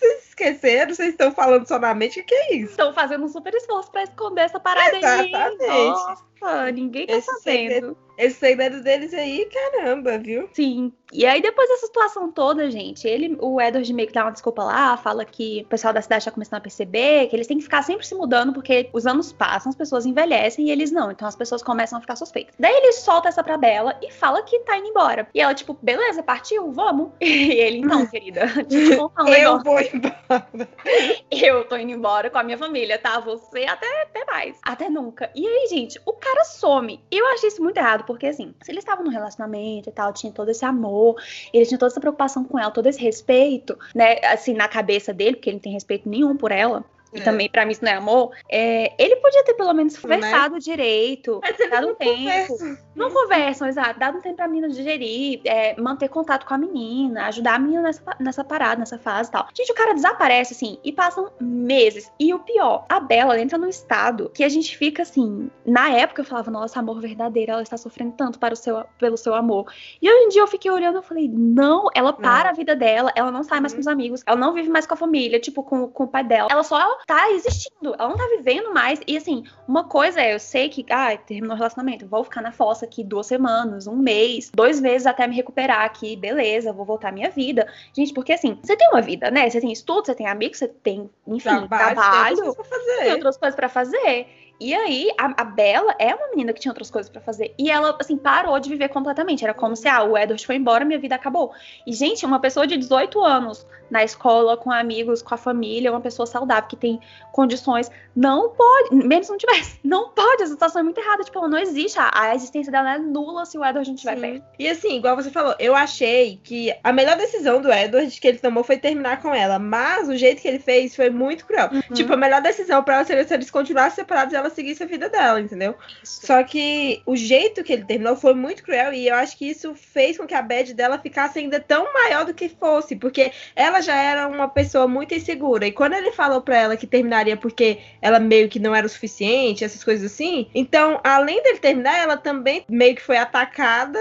Vocês esqueceram? Vocês estão falando só na mente? O que é isso? Estão fazendo um super esforço pra esconder essa parada Exatamente. aí. Nossa, ninguém tá Esse sabendo. segredo- Esse segredo deles aí, caramba, viu? Sim. E aí, depois dessa situação toda, gente, ele, o Edward meio que dá uma desculpa lá, fala que o pessoal da cidade tá começando a perceber que eles têm que ficar sempre se mudando, porque os anos passam, as pessoas envelhecem e eles não. Então as pessoas começam a ficar suspeitas. Daí ele solta essa pra Bela e fala que tá indo embora. E ela, tipo, beleza, partiu, vamos. E ele, então, querida, deixa eu te contar um Eu negócio. vou embora. Eu tô indo embora com a minha família, tá? Você até, até mais. Até nunca. E aí, gente, o cara some. Eu achei isso muito errado, porque assim, se eles estavam num relacionamento e tal, tinha todo esse amor, ele tinha toda essa preocupação com ela, todo esse respeito, né? Assim, na cabeça dele, porque ele não tem respeito nenhum por ela. E É. também, pra mim, isso não é amor. é, ele podia ter pelo menos Né? conversado direito, Mas dado não um tempo. conversam. Não conversam, exato. Dado um tempo pra menina digerir, é, manter contato com a menina, ajudar a menina nessa, nessa parada, nessa fase e tal. Gente, o cara desaparece, assim, e passam meses. E o pior, a Bela ela entra num estado que a gente fica assim. Na época eu falava, nossa, amor verdadeiro, ela está sofrendo tanto para o seu, pelo seu amor. E hoje em dia eu fiquei olhando e falei, não, ela para a vida dela, ela não sai mais Uhum. com os amigos, ela não vive mais com a família, tipo, com, com o pai dela. Ela só tá existindo, ela não tá vivendo mais. E assim, uma coisa é, eu sei que, ah, terminou o relacionamento, vou ficar na fossa aqui duas semanas, um mês, dois meses até me recuperar aqui, beleza, vou voltar à minha vida. Gente, porque assim, você tem uma vida, né? Você tem estudo, você tem amigos, você tem, enfim, Trabalho, trabalho, tem outras coisas pra tem fazer. E aí, a, a Bela é uma menina que tinha outras coisas pra fazer. E ela, assim, parou de viver completamente. Era como se, ah, o Edward foi embora, minha vida acabou. E, gente, uma pessoa de 18 anos na escola, com amigos, com a família, uma pessoa saudável, que tem condições, não pode, mesmo se não tivesse, não pode. Essa situação é muito errada. Tipo, ela não existe. A, a existência dela é nula se o Edward não estiver perto. E assim, igual você falou, eu achei que a melhor decisão do Edward que ele tomou foi terminar com ela. Mas o jeito que ele fez foi muito cruel. Uhum. Tipo, a melhor decisão pra ela seria se eles continuassem separados e ela seguisse a vida dela, entendeu? Só que o jeito que ele terminou foi muito cruel e eu acho que isso fez com que a bad dela ficasse ainda tão maior do que fosse, porque ela já era uma pessoa muito insegura. E quando ele falou pra ela que terminaria porque ela meio que não era o suficiente, essas coisas assim, então, além dele terminar, ela também meio que foi atacada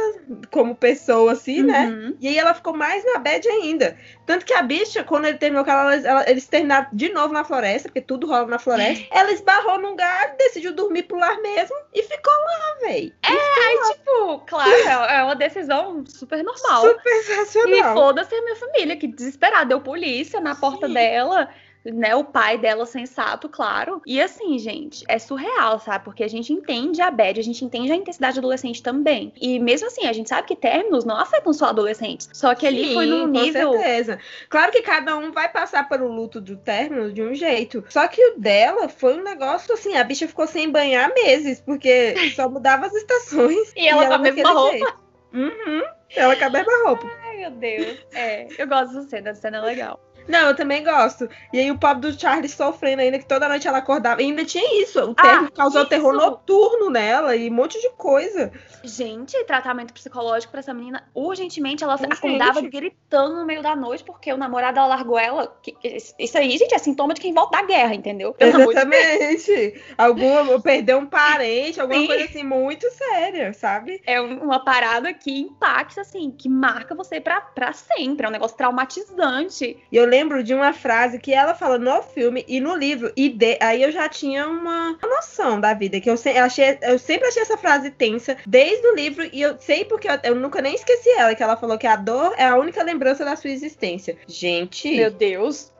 como pessoa, assim, né? Uhum. E aí ela ficou mais na bad ainda. Tanto que a bicha, quando ele terminou com ela, ela- eles terminaram de novo na floresta, porque tudo rola na floresta. ela esbarrou num lugar, decidiu dormir pro lar mesmo e ficou lá, véi. Aí, tipo, claro, é é uma decisão super normal. Super E sensacional. foda-se a minha família, que desesperada. Deu polícia na porta Sim. dela, né? O pai dela sensato, claro. E assim, gente, é surreal, sabe? Porque a gente entende a bad, a gente entende a intensidade adolescente também. E mesmo assim, a gente sabe que términos não afetam só adolescentes. Só que ali foi num Sim, nível. Com certeza. Claro que cada um vai passar pelo luto do término de um jeito. Só que o dela foi um negócio assim, a bicha ficou sem banhar meses, porque só mudava as estações. E ela com a mesma roupa. jeito. Uhum. Ela com a mesma roupa. Ai, meu Deus. É, eu gosto dessa cena, essa cena é legal. Não, eu também gosto. E aí o pobre do Charlie sofrendo ainda, que toda noite ela acordava. E ainda tinha isso. O Ah, término causou isso! terror noturno nela e um monte de coisa. Gente, tratamento psicológico pra essa menina, urgentemente, ela Urgente. acordava gritando no meio da noite porque o namorado largou ela. Isso aí, gente, é sintoma de quem volta da guerra, entendeu? Pelo de. Exatamente. Alguma perdeu um parente, alguma Sim. coisa assim muito séria, sabe? É um- uma parada que impacta, assim, que marca você pra, pra sempre. É um negócio traumatizante. E eu lembro de uma frase que ela fala no filme e no livro. E de- aí eu já tinha uma uma noção da vida. Que eu, se- achei, eu sempre achei essa frase tensa desde o livro. E eu sei porque eu, eu nunca nem esqueci ela. Que ela falou que a dor é a única lembrança da sua existência. Gente, Meu Deus.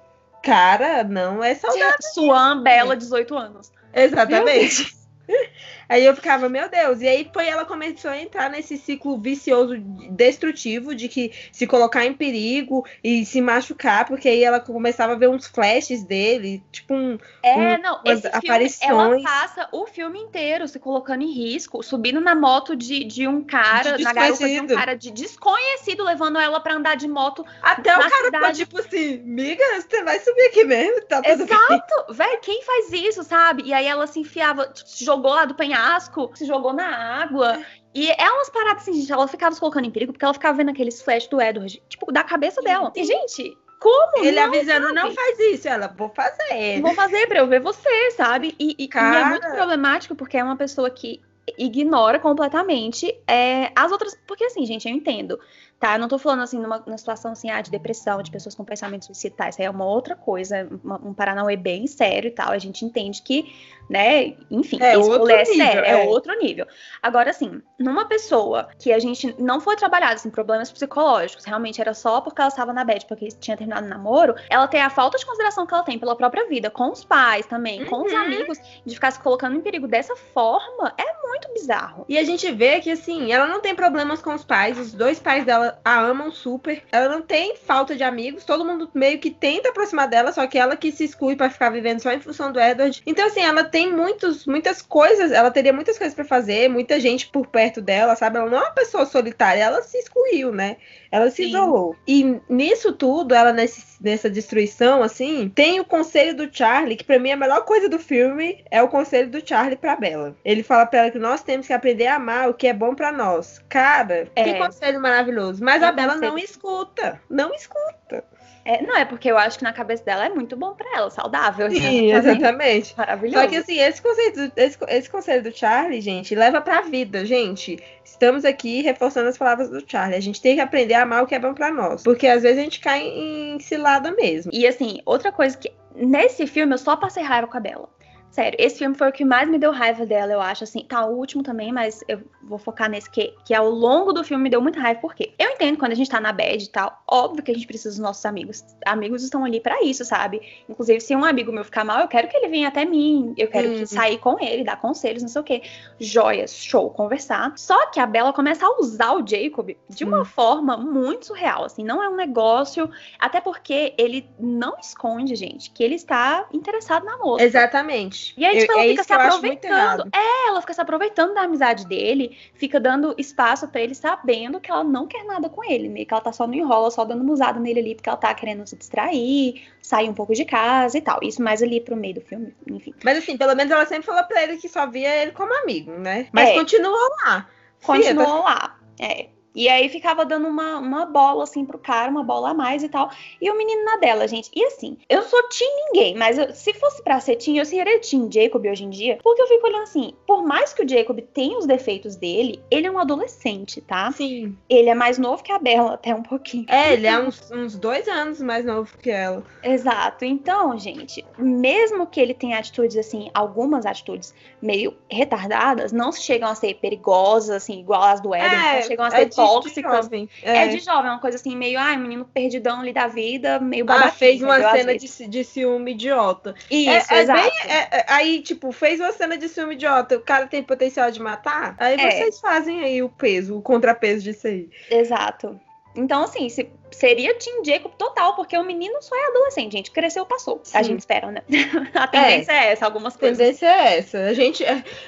cara, não é saudável. Swan Bela, 18 anos. Exatamente. Aí eu ficava, meu Deus. E aí foi ela começou a entrar nesse ciclo vicioso destrutivo de que se colocar em perigo e se machucar, porque aí ela começava a ver uns flashes dele, tipo um. É, Um- não, esse filme, aparições. ela passa o filme inteiro se colocando em risco, subindo na moto de, de um cara, De na garupa de um cara de desconhecido, levando ela pra andar de moto. Até o cara cidade. tipo assim, miga, você vai subir aqui mesmo? Tá tudo bem. Exato! Véi, quem faz isso, sabe? E aí ela se enfiava, se jogou lá do penhasco penhasco, se jogou na água. E é umas paradas assim, gente, ela ficava se colocando em perigo porque ela ficava vendo aqueles flash do Edward, tipo, da cabeça dela. E, gente, como? Ele não, avisando, sabe? não faz isso. Ela, vou fazer. Vou fazer pra eu ver você, sabe? E, e, Cara... e é muito problemático porque é uma pessoa que ignora completamente é, as outras. Porque assim, gente, eu entendo. Tá, eu não tô falando assim numa, numa situação assim, ah, de depressão, de pessoas com pensamentos suicidas, isso aí é uma outra coisa, uma, um Paranauê bem sério e tal, a gente entende que, né, enfim, é outro é nível, sério, é. é. outro nível. Agora, assim, numa pessoa que a gente não foi trabalhada, assim, problemas psicológicos, realmente era só porque ela estava na bed, porque tinha terminado o namoro, ela tem a falta de consideração que ela tem pela própria vida, com os pais também, uhum. com os uhum. amigos, de ficar se colocando em perigo dessa forma, é muito bizarro. E a gente vê que, assim, ela não tem problemas com os pais, os dois pais dela a amam super. Ela não tem falta de amigos. Todo mundo meio que tenta aproximar dela, só que ela que se exclui para ficar vivendo só em função do Edward. Então, assim, ela tem muitos, muitas coisas. Ela teria muitas coisas para fazer, muita gente por perto dela, sabe? Ela não é uma pessoa solitária. Ela se excluiu, né? Ela se Sim. isolou. E nisso tudo, ela nesse, nessa destruição, assim, tem o conselho do Charlie, que para mim é a melhor coisa do filme é o conselho do Charlie pra Bella. Ele fala pra ela que nós temos que aprender a amar o que é bom para nós. Cara, é. que conselho maravilhoso. Mas é a Bella não escuta. Não escuta. É, não, é porque eu acho que na cabeça dela é muito bom para ela, saudável. Sim, exatamente. Maravilhoso. Só que assim, esse conceito, esse, esse conselho do Charlie, gente, leva pra vida, gente. Estamos aqui reforçando as palavras do Charlie. A gente tem que aprender a amar o que é bom para nós. Porque às vezes a gente cai em cilada mesmo. E assim, outra coisa que. Nesse filme eu só passei raiva com a Bela. Sério, esse filme foi o que mais me deu raiva dela, eu acho, assim. Tá, o último também, mas eu vou focar nesse que, que ao longo do filme me deu muita raiva, porque eu entendo quando a gente tá na bad e tal, óbvio que a gente precisa dos nossos amigos. Amigos estão ali para isso, sabe? Inclusive, se um amigo meu ficar mal, eu quero que ele venha até mim, eu quero uhum. sair com ele, dar conselhos, não sei o quê. Joias, show, conversar. Só que a Bela começa a usar o Jacob de uma uhum. forma muito surreal, assim, não é um negócio, até porque ele não esconde, gente, que ele está interessado na moça. Exatamente. E aí, tipo, ela é fica se aproveitando. É, ela fica se aproveitando da amizade dele, fica dando espaço para ele, sabendo que ela não quer nada com ele, meio que ela tá só no enrola, só dando musada nele ali, porque ela tá querendo se distrair, sair um pouco de casa e tal. Isso mais ali pro meio do filme, enfim. Mas assim, pelo menos ela sempre falou pra ele que só via ele como amigo, né? Mas é. continuou lá. Continuou lá. É. E aí ficava dando uma, uma bola assim pro cara, uma bola a mais e tal. E o menino na dela, gente. E assim, eu sou Tim ninguém, mas eu, se fosse pra ser Tim, eu seria Tim Jacob hoje em dia. Porque eu fico olhando assim, por mais que o Jacob tenha os defeitos dele, ele é um adolescente, tá? Sim. Ele é mais novo que a Bella, até um pouquinho. É, ele é uns, uns dois anos mais novo que ela. Exato. Então, gente, mesmo que ele tenha atitudes assim, algumas atitudes meio retardadas, não chegam a ser perigosas, assim, igual as do Eden, é, não chegam a ser é tóxicas. De é. é. de jovem, é uma coisa assim, meio, ai, menino perdidão ali da vida, meio babaquinho. Ah, fez uma cena de, de ciúme idiota. Isso, é, exato. Bem, é, é, aí, tipo, fez uma cena de ciúme idiota, o cara tem potencial de matar, aí vocês fazem aí o peso, o contrapeso disso aí. Exato. Então, assim, se, seria Tim Jacob total, porque o menino só é adolescente, gente. Cresceu, passou. Sim. A gente espera, né? a tendência é. é, essa, algumas coisas. A tendência é essa. A gente,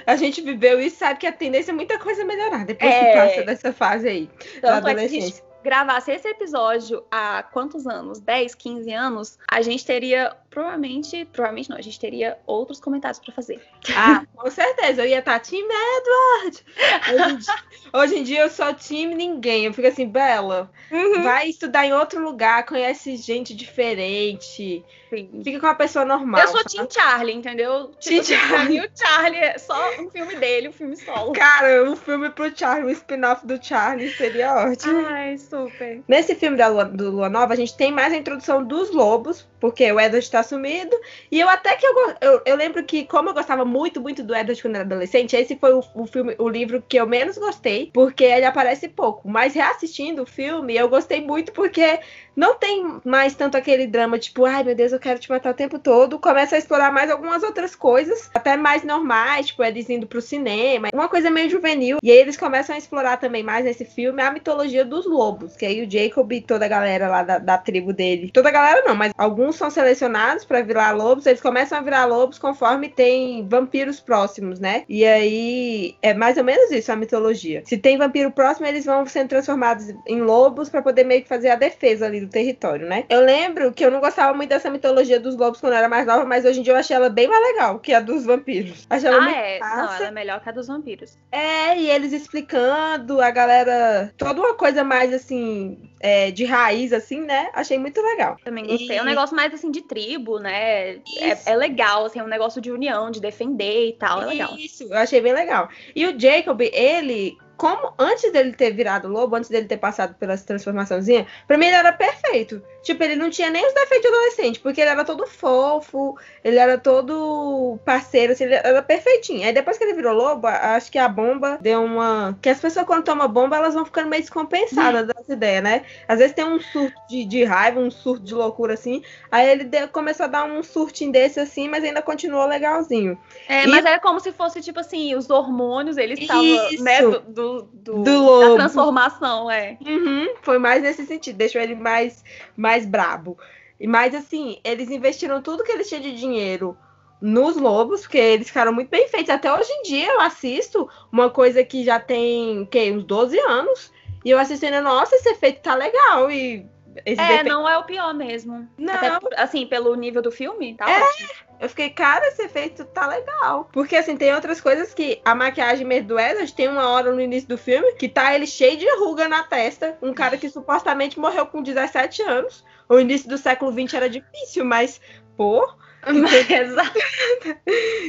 a, gente viveu isso sabe que a tendência é muita coisa melhorar depois é... que passa dessa fase aí. Tanto da adolescência. É gravasse esse episódio há quantos anos? 10, 15 anos, a gente teria provavelmente, provavelmente não, a gente teria outros comentários para fazer. Ah, com certeza, eu ia estar time Edward. Hoje em, dia, hoje em dia eu sou time ninguém. Eu fico assim, Bela, uhum. vai estudar em outro lugar, conhece gente diferente. Sim. Fica com uma pessoa normal. Eu sou Tim Charlie, entendeu? Tim tipo, Charlie. o Charlie é só um filme dele, um filme solo. Cara, um filme pro Charlie, um spin-off do Charlie seria ótimo. Ai, super. Nesse filme da Lua, do Lua Nova, a gente tem mais a introdução dos lobos, porque o Edward está sumido. E eu até que eu, eu, eu, lembro que, como eu gostava muito, muito do Edward quando era adolescente, esse foi o, o, filme, o livro que eu menos gostei, porque ele aparece pouco. Mas reassistindo o filme, eu gostei muito porque não tem mais tanto aquele drama, tipo, ai meu Deus, eu quero te matar o tempo todo. Começa a explorar mais algumas outras coisas, até mais normais, tipo, eles indo pro cinema, uma coisa meio juvenil. E aí eles começam a explorar também mais nesse filme a mitologia dos lobos, que aí o Jacob e toda a galera lá da, da tribo dele. Toda a galera não, mas alguns são selecionados para virar lobos, eles começam a virar lobos conforme tem vampiros próximos, né? E aí é mais ou menos isso a mitologia. se tem vampiro próximo, eles vão sendo transformados em lobos para poder meio que fazer a defesa ali do território, né? Eu lembro que eu não gostava muito dessa mitologia dos lobos quando eu era mais nova, mas hoje em dia eu achei ela bem mais legal que a dos vampiros. Achei ela ah, é. Fácil. Não, ela é melhor que a dos vampiros. É, e eles explicando, a galera. Toda uma coisa mais assim. É, de raiz, assim, né? Achei muito legal. Também gostei. E... É um negócio mais assim de tribo, né? É, é, legal, assim, é um negócio de união, de defender e tal. É legal. Isso, eu achei bem legal. E o Jacob, ele como antes dele ter virado lobo, antes dele ter passado pela transformaçãozinha, pra mim ele era perfeito. Tipo, ele não tinha nem os defeitos de adolescente, porque ele era todo fofo, ele era todo parceiro, assim, ele era perfeitinho. Aí depois que ele virou lobo, acho que a bomba deu uma. Que as pessoas, quando tomam bomba, elas vão ficando meio descompensadas das ideias, né? Às vezes tem um surto de, de raiva, um surto de loucura, assim. Aí ele deu, começou a dar um surtinho desse, assim, mas ainda continuou legalzinho. É, e... mas era como se fosse, tipo assim, os hormônios, eles estavam, né, do, do, do, do lobo. da transformação, é. Uhum, foi mais nesse sentido, deixou ele mais, mais mais brabo. Mais assim, eles investiram tudo que eles tinham de dinheiro nos lobos, porque eles ficaram muito bem feitos. Até hoje em dia eu assisto uma coisa que já tem que, uns 12 anos. E eu assistindo, nossa, esse efeito tá legal. E esse é, não é o pior mesmo. Não. Até, assim, pelo nível do filme, tá é. ótimo. Eu fiquei, cara, esse efeito tá legal. Porque, assim, tem outras coisas que a maquiagem mesmo do Edward tem uma hora no início do filme que tá ele cheio de ruga na testa. Um cara que supostamente morreu com 17 anos. O início do século XX era difícil, mas, pô, Exato.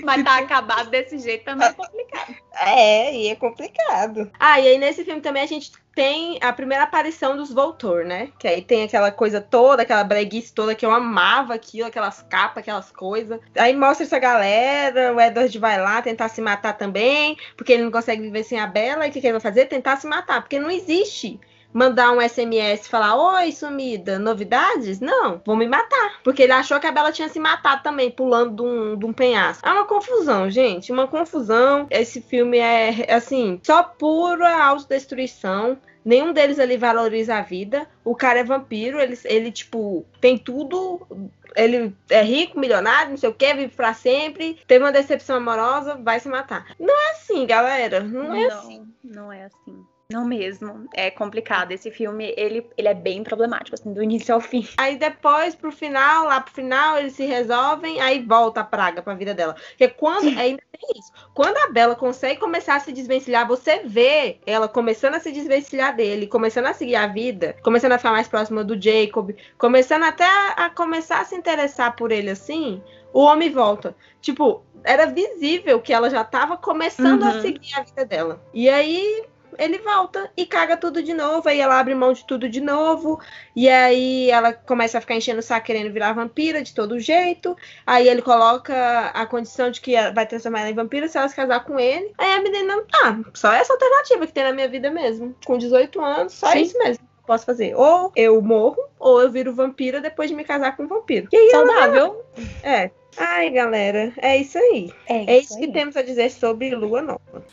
Mas tá acabado desse jeito também é complicado. É, e é complicado. Ah, e aí nesse filme também a gente tem a primeira aparição dos Voltor, né? Que aí tem aquela coisa toda, aquela breguice toda que eu amava aquilo, aquelas capas, aquelas coisas. Aí mostra essa galera, o Edward vai lá tentar se matar também, porque ele não consegue viver sem a Bela, e o que, que ele vai fazer? Tentar se matar, porque não existe mandar um SMS e falar: Oi, sumida, novidades? Não, vou me matar. Porque ele achou que a Bela tinha se matado também, pulando de um, de um penhasco. É uma confusão, gente, uma confusão. Esse filme é, assim, só pura autodestruição. Nenhum deles ali valoriza a vida. O cara é vampiro, ele, ele tipo, tem tudo ele é rico, milionário, não sei o que, vive pra sempre, teve uma decepção amorosa, vai se matar. Não é assim, galera. Não, não é assim. Não é assim. Não mesmo. É complicado. Esse filme, ele, ele é bem problemático, assim, do início ao fim. Aí depois, pro final, lá pro final, eles se resolvem, aí volta a praga pra vida dela. Porque quando. Ainda tem isso. Quando a Bela consegue começar a se desvencilhar, você vê ela começando a se desvencilhar dele, começando a seguir a vida, começando a ficar mais próxima do Jacob, começando até a, a começar a se interessar por ele assim, o homem volta. Tipo, era visível que ela já tava começando uhum. a seguir a vida dela. E aí ele volta e caga tudo de novo. Aí ela abre mão de tudo de novo. E aí ela começa a ficar enchendo o saco querendo virar vampira de todo jeito. Aí ele coloca a condição de que vai transformar ela em vampira se ela se casar com ele. Aí a menina, ah, só essa alternativa que tem na minha vida mesmo. Com 18 anos, só Sim. isso mesmo. Posso fazer. Ou eu morro, ou eu viro vampira depois de me casar com um vampiro. E aí Saudável. É. Ai, galera, é isso aí. É, é isso, isso aí. que temos a dizer sobre Lua Nova.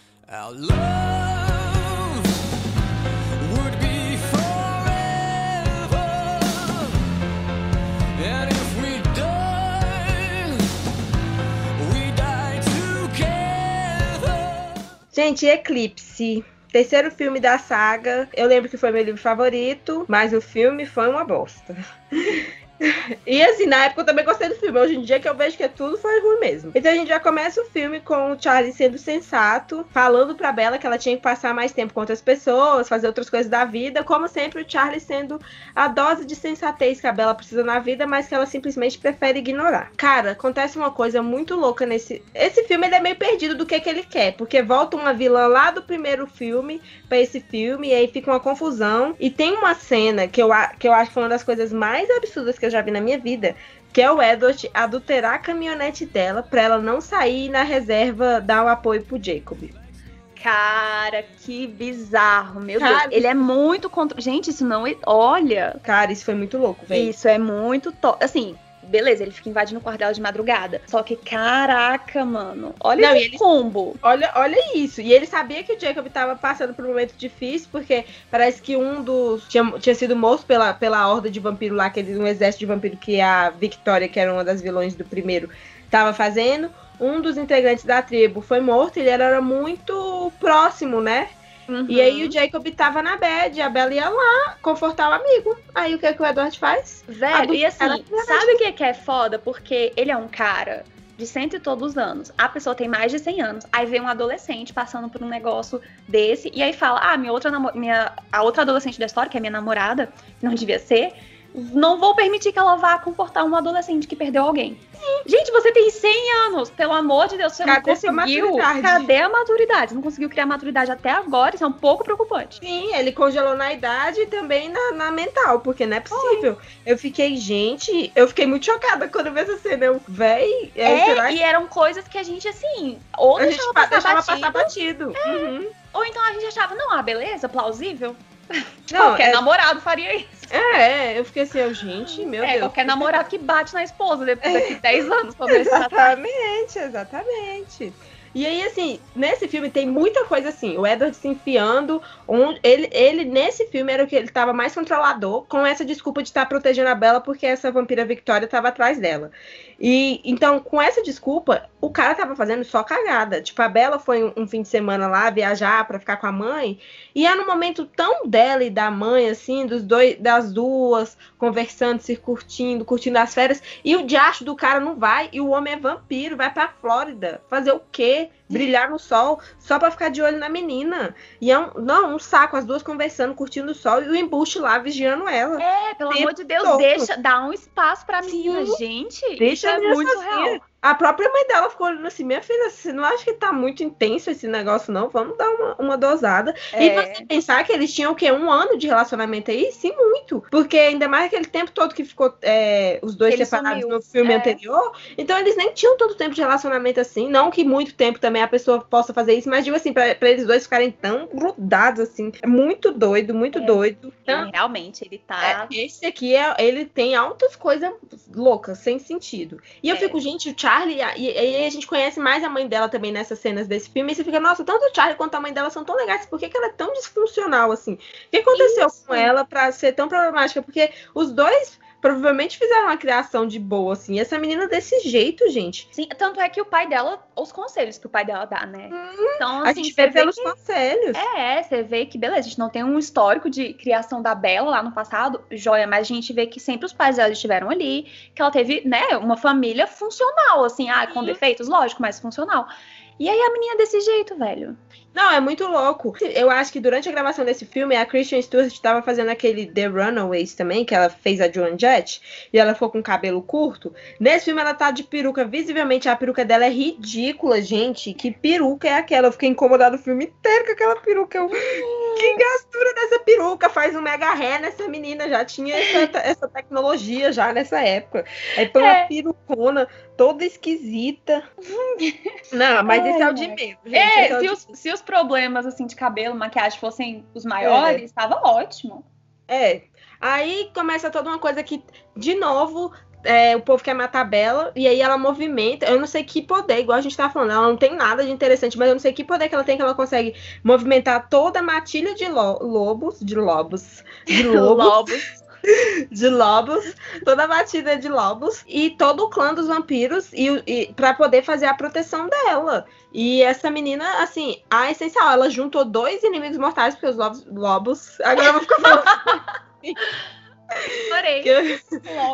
Gente, Eclipse. Terceiro filme da saga. Eu lembro que foi meu livro favorito, mas o filme foi uma bosta. e assim, na época eu também gostei do filme. Hoje em dia que eu vejo que tudo foi ruim mesmo. Então a gente já começa o filme com o Charlie sendo sensato, falando pra Bella que ela tinha que passar mais tempo com outras pessoas, fazer outras coisas da vida. Como sempre, o Charlie sendo a dose de sensatez que a Bella precisa na vida, mas que ela simplesmente prefere ignorar. Cara, acontece uma coisa muito louca nesse. Esse filme ele é meio perdido do que, que ele quer, porque volta uma vilã lá do primeiro filme para esse filme, e aí fica uma confusão. E tem uma cena que eu, que eu acho que foi uma das coisas mais absurdas que eu já vi na minha vida, que é o Edward adulterar a caminhonete dela para ela não sair na reserva dar o apoio pro Jacob. Cara, que bizarro, meu Cara, Deus. Ele é muito contra. Gente, isso não. É, olha. Cara, isso foi muito louco, velho. Isso é muito top. Assim, beleza, ele fica invadindo o quarto dela de madrugada. Só que, caraca, mano, olha esse ele, combo. Olha, olha isso. E ele sabia que o Jacob tava passando por um momento difícil, porque parece que um dos. tinha, tinha sido morto pela, pela horda de vampiro lá, aquele, um exército de vampiro que a Victoria, que era uma das vilões do primeiro, tava fazendo. Um dos integrantes da tribo foi morto, ele era muito próximo, né? Uhum. E aí o Jacob tava na bed, a Bella ia lá confortar o amigo. Aí o que, é que o Edward faz? Velho, e assim, sabe o que é, que é foda? Porque ele é um cara de cento e todos os anos. A pessoa tem mais de 100 anos. Aí vem um adolescente passando por um negócio desse e aí fala: "Ah, minha outra minha a outra adolescente da história, que é minha namorada, não devia ser, não vou permitir que ela vá comportar um adolescente que perdeu alguém. Gente, você tem 100 anos, pelo amor de Deus, você Cadê não conseguiu. Cadê a maturidade? Você não conseguiu criar maturidade até agora, isso é um pouco preocupante. Sim, ele congelou na idade e também na, na mental, porque não é possível. Oi. Eu fiquei, gente, eu fiquei muito chocada quando eu vi essa cena. Eu, véi. É, é e eram coisas que a gente, assim, ou a deixava, gente passar, deixava batido, passar batido. É. Uhum. Ou então a gente achava, não, ah, beleza, plausível. Não, Qualquer é... namorado faria isso. É, eu fiquei assim, gente, meu é, Deus. É, qualquer namorado que bate na esposa depois daqui 10 anos pra ver Exatamente, exatamente. E aí, assim, nesse filme tem muita coisa assim. O Edward se enfiando. Um, ele, ele, nesse filme, era o que ele tava mais controlador, com essa desculpa de estar tá protegendo a Bela porque essa vampira Victoria tava atrás dela. E então, com essa desculpa, o cara tava fazendo só cagada. Tipo, a Bela foi um, um fim de semana lá viajar para ficar com a mãe. E é no momento tão dela e da mãe, assim, dos dois, das duas, conversando, se curtindo, curtindo as férias. E o diacho do cara não vai. E o homem é vampiro, vai pra Flórida. Fazer o quê? Brilhar no sol só para ficar de olho na menina. E é um, não, um saco, as duas conversando, curtindo o sol e o embuste lá vigiando ela. É, pelo amor de Deus, todo. deixa, dá um espaço pra menina, Sim, gente. Deixa isso é muito sozinha. real. A própria mãe dela ficou olhando assim, minha filha, você não acha que tá muito intenso esse negócio, não? Vamos dar uma, uma dosada. É. E você pensar que eles tinham o quê? Um ano de relacionamento aí? Sim, muito. Porque ainda mais aquele tempo todo que ficou é, os dois separados sumiu. no filme é. anterior. Então eles nem tinham todo tempo de relacionamento assim. Não que muito tempo também a pessoa possa fazer isso, mas digo assim, pra, pra eles dois ficarem tão grudados assim. É muito doido, muito é. doido. Então, realmente, ele tá. É, esse aqui, é, ele tem altas coisas loucas, sem sentido. E eu é. fico, gente, o Charlie, e, aí a gente conhece mais a mãe dela também nessas cenas desse filme, e você fica, nossa, tanto o Charlie quanto a mãe dela são tão legais, por que, que ela é tão disfuncional assim? O que aconteceu Isso. com ela para ser tão problemática? Porque os dois provavelmente fizeram uma criação de boa, assim. E essa menina desse jeito, gente. Sim, tanto é que o pai dela, os conselhos que o pai dela dá, né? Hum, então, assim, a gente vê pelos que... conselhos. É, você vê que, beleza, a gente não tem um histórico de criação da Bela lá no passado, joia, mas a gente vê que sempre os pais dela estiveram ali, que ela teve, né, uma família funcional, assim, ah, com defeitos, lógico, mas funcional. E aí a menina desse jeito, velho. Não, é muito louco. Eu acho que durante a gravação desse filme, a Christian Stewart estava fazendo aquele The Runaways também, que ela fez a Joan Jett, e ela ficou com cabelo curto. Nesse filme ela tá de peruca, visivelmente a peruca dela é ridícula, gente. Que peruca é aquela? Eu fiquei incomodada o filme inteiro com aquela peruca. Eu... Que gastura dessa peruca? Faz um mega ré nessa menina, já tinha essa, essa tecnologia já nessa época. Aí põe é. uma perucona toda esquisita. Não, mas Ai, esse é o de medo, gente. É, é se, os, se, os, problemas assim de cabelo, maquiagem fossem os maiores, estava é. ótimo. É. Aí começa toda uma coisa que, de novo, é, o povo quer matar a Bela, e aí ela movimenta. Eu não sei que poder, igual a gente tá falando, ela não tem nada de interessante, mas eu não sei que poder que ela tem que ela consegue movimentar toda a matilha de lo lobos, de lobos, de lobos. lobos de lobos, toda a batida de lobos e todo o clã dos vampiros e, e para poder fazer a proteção dela. E essa menina, assim, a essencial, ela juntou dois inimigos mortais, porque os lobos. lobos agora eu vou ficar falando. Adorei. Que,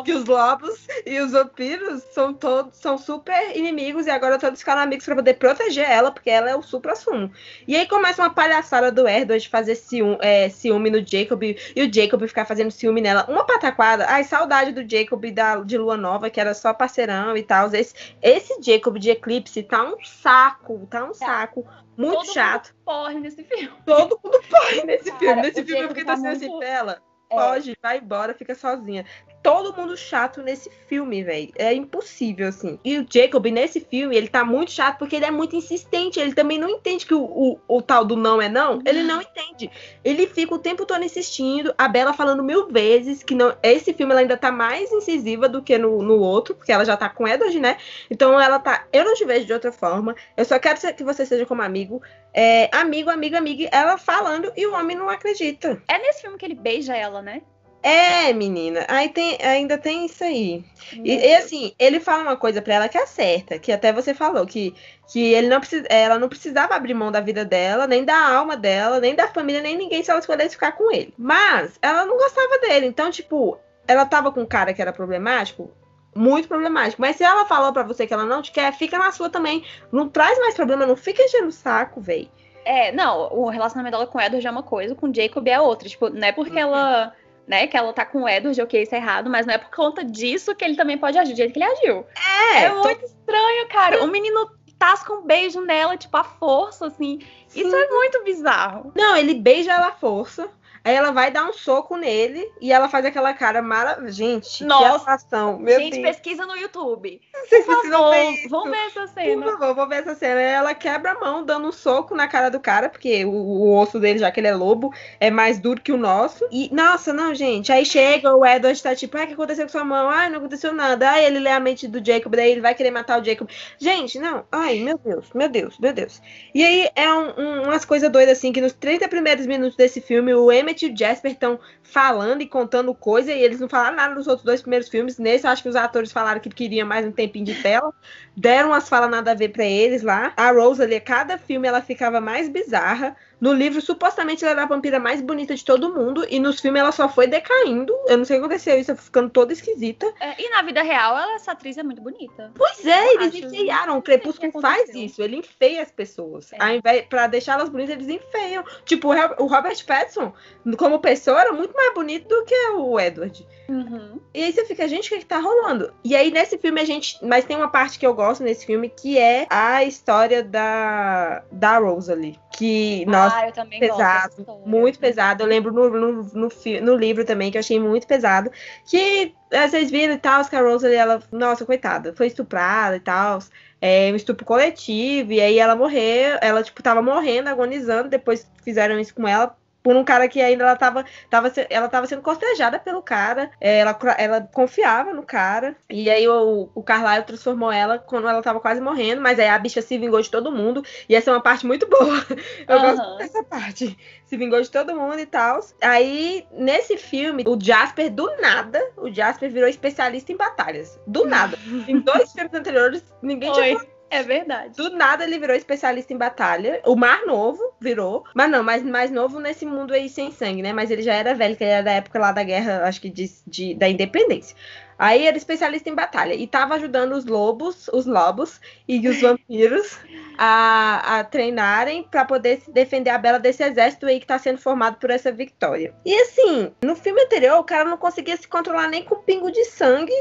que, os lobos e os vampiros são todos são super inimigos e agora todos ficaram amigos para poder proteger ela, porque ela é o supra-sumo. E aí começa uma palhaçada do Erdo de fazer ciúme, é, ciúme no Jacob e o Jacob ficar fazendo ciúme nela. Uma pataquada. Ai, saudade do Jacob da, de Lua Nova, que era só parceirão e tal. Esse, esse Jacob de Eclipse tá um saco, tá um tá. saco. Muito Todo chato. Mundo porre nesse filme. Todo mundo porre nesse Cara, filme. Nesse filme eu fiquei tá assim, muito... assim, Bela Foge, é. vai embora, fica sozinha todo mundo chato nesse filme, velho. É impossível, assim. E o Jacob, nesse filme, ele tá muito chato porque ele é muito insistente. Ele também não entende que o, o, o tal do não é não. Ele não entende. Ele fica o tempo todo insistindo. A Bela falando mil vezes que não. Esse filme ela ainda tá mais incisiva do que no, no outro, porque ela já tá com Edward, né? Então ela tá. Eu não te vejo de outra forma. Eu só quero que você seja como amigo. É, amigo, amigo, amigo. Ela falando e o homem não acredita. É nesse filme que ele beija ela, né? É, menina. Aí tem, ainda tem isso aí. E, e, assim, ele fala uma coisa pra ela que é certa, que até você falou, que, que ele não precisa, ela não precisava abrir mão da vida dela, nem da alma dela, nem da família, nem ninguém se ela escolhesse ficar com ele. Mas ela não gostava dele. Então, tipo, ela tava com um cara que era problemático, muito problemático. Mas se ela falou para você que ela não te quer, fica na sua também. Não traz mais problema, não fica enchendo o saco, véi. É, não, o relacionamento dela com o Edward é uma coisa, com o Jacob é outra. Tipo, não é porque uhum. ela né, que ela tá com o Edward, ok, isso é errado, mas não é por conta disso que ele também pode agir do jeito que ele agiu. É, é muito tô... estranho, cara. O menino tasca um beijo nela, tipo, a força, assim. Sim. Isso é muito bizarro. Não, ele beija ela à força. Aí ela vai dar um soco nele e ela faz aquela cara maravilhosa. Gente, Nossa. que atuação. Meu Gente, Deus. pesquisa no YouTube. Vocês precisam ver isso. Vamos ver essa cena. Por favor, vou ver essa cena. Ela quebra a mão dando um soco na cara do cara, porque o, o, osso dele, já que ele é lobo, é mais duro que o nosso. E, nossa, não, gente. Aí chega, o Edward tá tipo, ai, o que aconteceu com sua mão? Ai, não aconteceu nada. Ai, ele lê a mente do Jacob, daí ele vai querer matar o Jacob. Gente, não. Ai, meu Deus, meu Deus, meu Deus. E aí é um, um, umas coisas doidas assim, que nos 30 primeiros minutos desse filme, o Emmett o Jasper estão falando e contando coisa e eles não falaram nada nos outros dois primeiros filmes. Nesse, eu acho que os atores falaram que queriam mais um tempinho de tela. Deram umas falas nada a ver para eles lá. A Rose ali, cada filme ela ficava mais bizarra. No livro, supostamente, ela era a vampira mais bonita de todo mundo. E nos filmes ela só foi decaindo. Eu não sei o que aconteceu, isso ficando toda esquisita. É, e na vida real, ela, essa atriz é muito bonita. Pois é, eles enfeiaram. O Crepúsculo faz isso. Ele enfeia as pessoas. É. Ao invés, pra deixá-las bonitas, eles enfeiam. Tipo, o Robert Pattinson, como pessoa, era muito mais bonito do que o Edward. Uhum. E aí você fica, gente, o que, é que tá rolando? E aí nesse filme a gente. Mas tem uma parte que eu gosto nesse filme que é a história da, da Rose ali. Que, ah, nossa, eu também pesado. Gosto muito pesado. Eu lembro no, no, no, no, livro também, que eu achei muito pesado. Que é, vocês viram e tal, que a Rose ali, ela, nossa, coitada, foi estuprada e tal. É um estupro coletivo, e aí ela morreu, ela, tipo, tava morrendo, agonizando, depois fizeram isso com ela, por um cara que ainda ela tava, tava, ela tava sendo cortejada pelo cara, é, ela, ela confiava no cara, e aí o, o Carlyle transformou ela quando ela tava quase morrendo, mas aí a bicha se vingou de todo mundo, e essa é uma parte muito boa. Eu uhum. gosto dessa parte. Se vingou de todo mundo e tal. Aí, nesse filme, o Jasper, do nada, o Jasper virou especialista em batalhas. Do nada. em dois filmes anteriores, ninguém Oi. tinha é verdade. Do nada ele virou especialista em batalha. O Mar Novo virou. Mas não, mais, mais novo nesse mundo aí sem sangue, né? Mas ele já era velho, que ele era da época lá da guerra, acho que de, de da independência. Aí era especialista em batalha. E tava ajudando os lobos, os lobos e os vampiros a, a treinarem para poder se defender a Bela desse exército aí que tá sendo formado por essa Victória. E assim, no filme anterior, o cara não conseguia se controlar nem com um pingo de sangue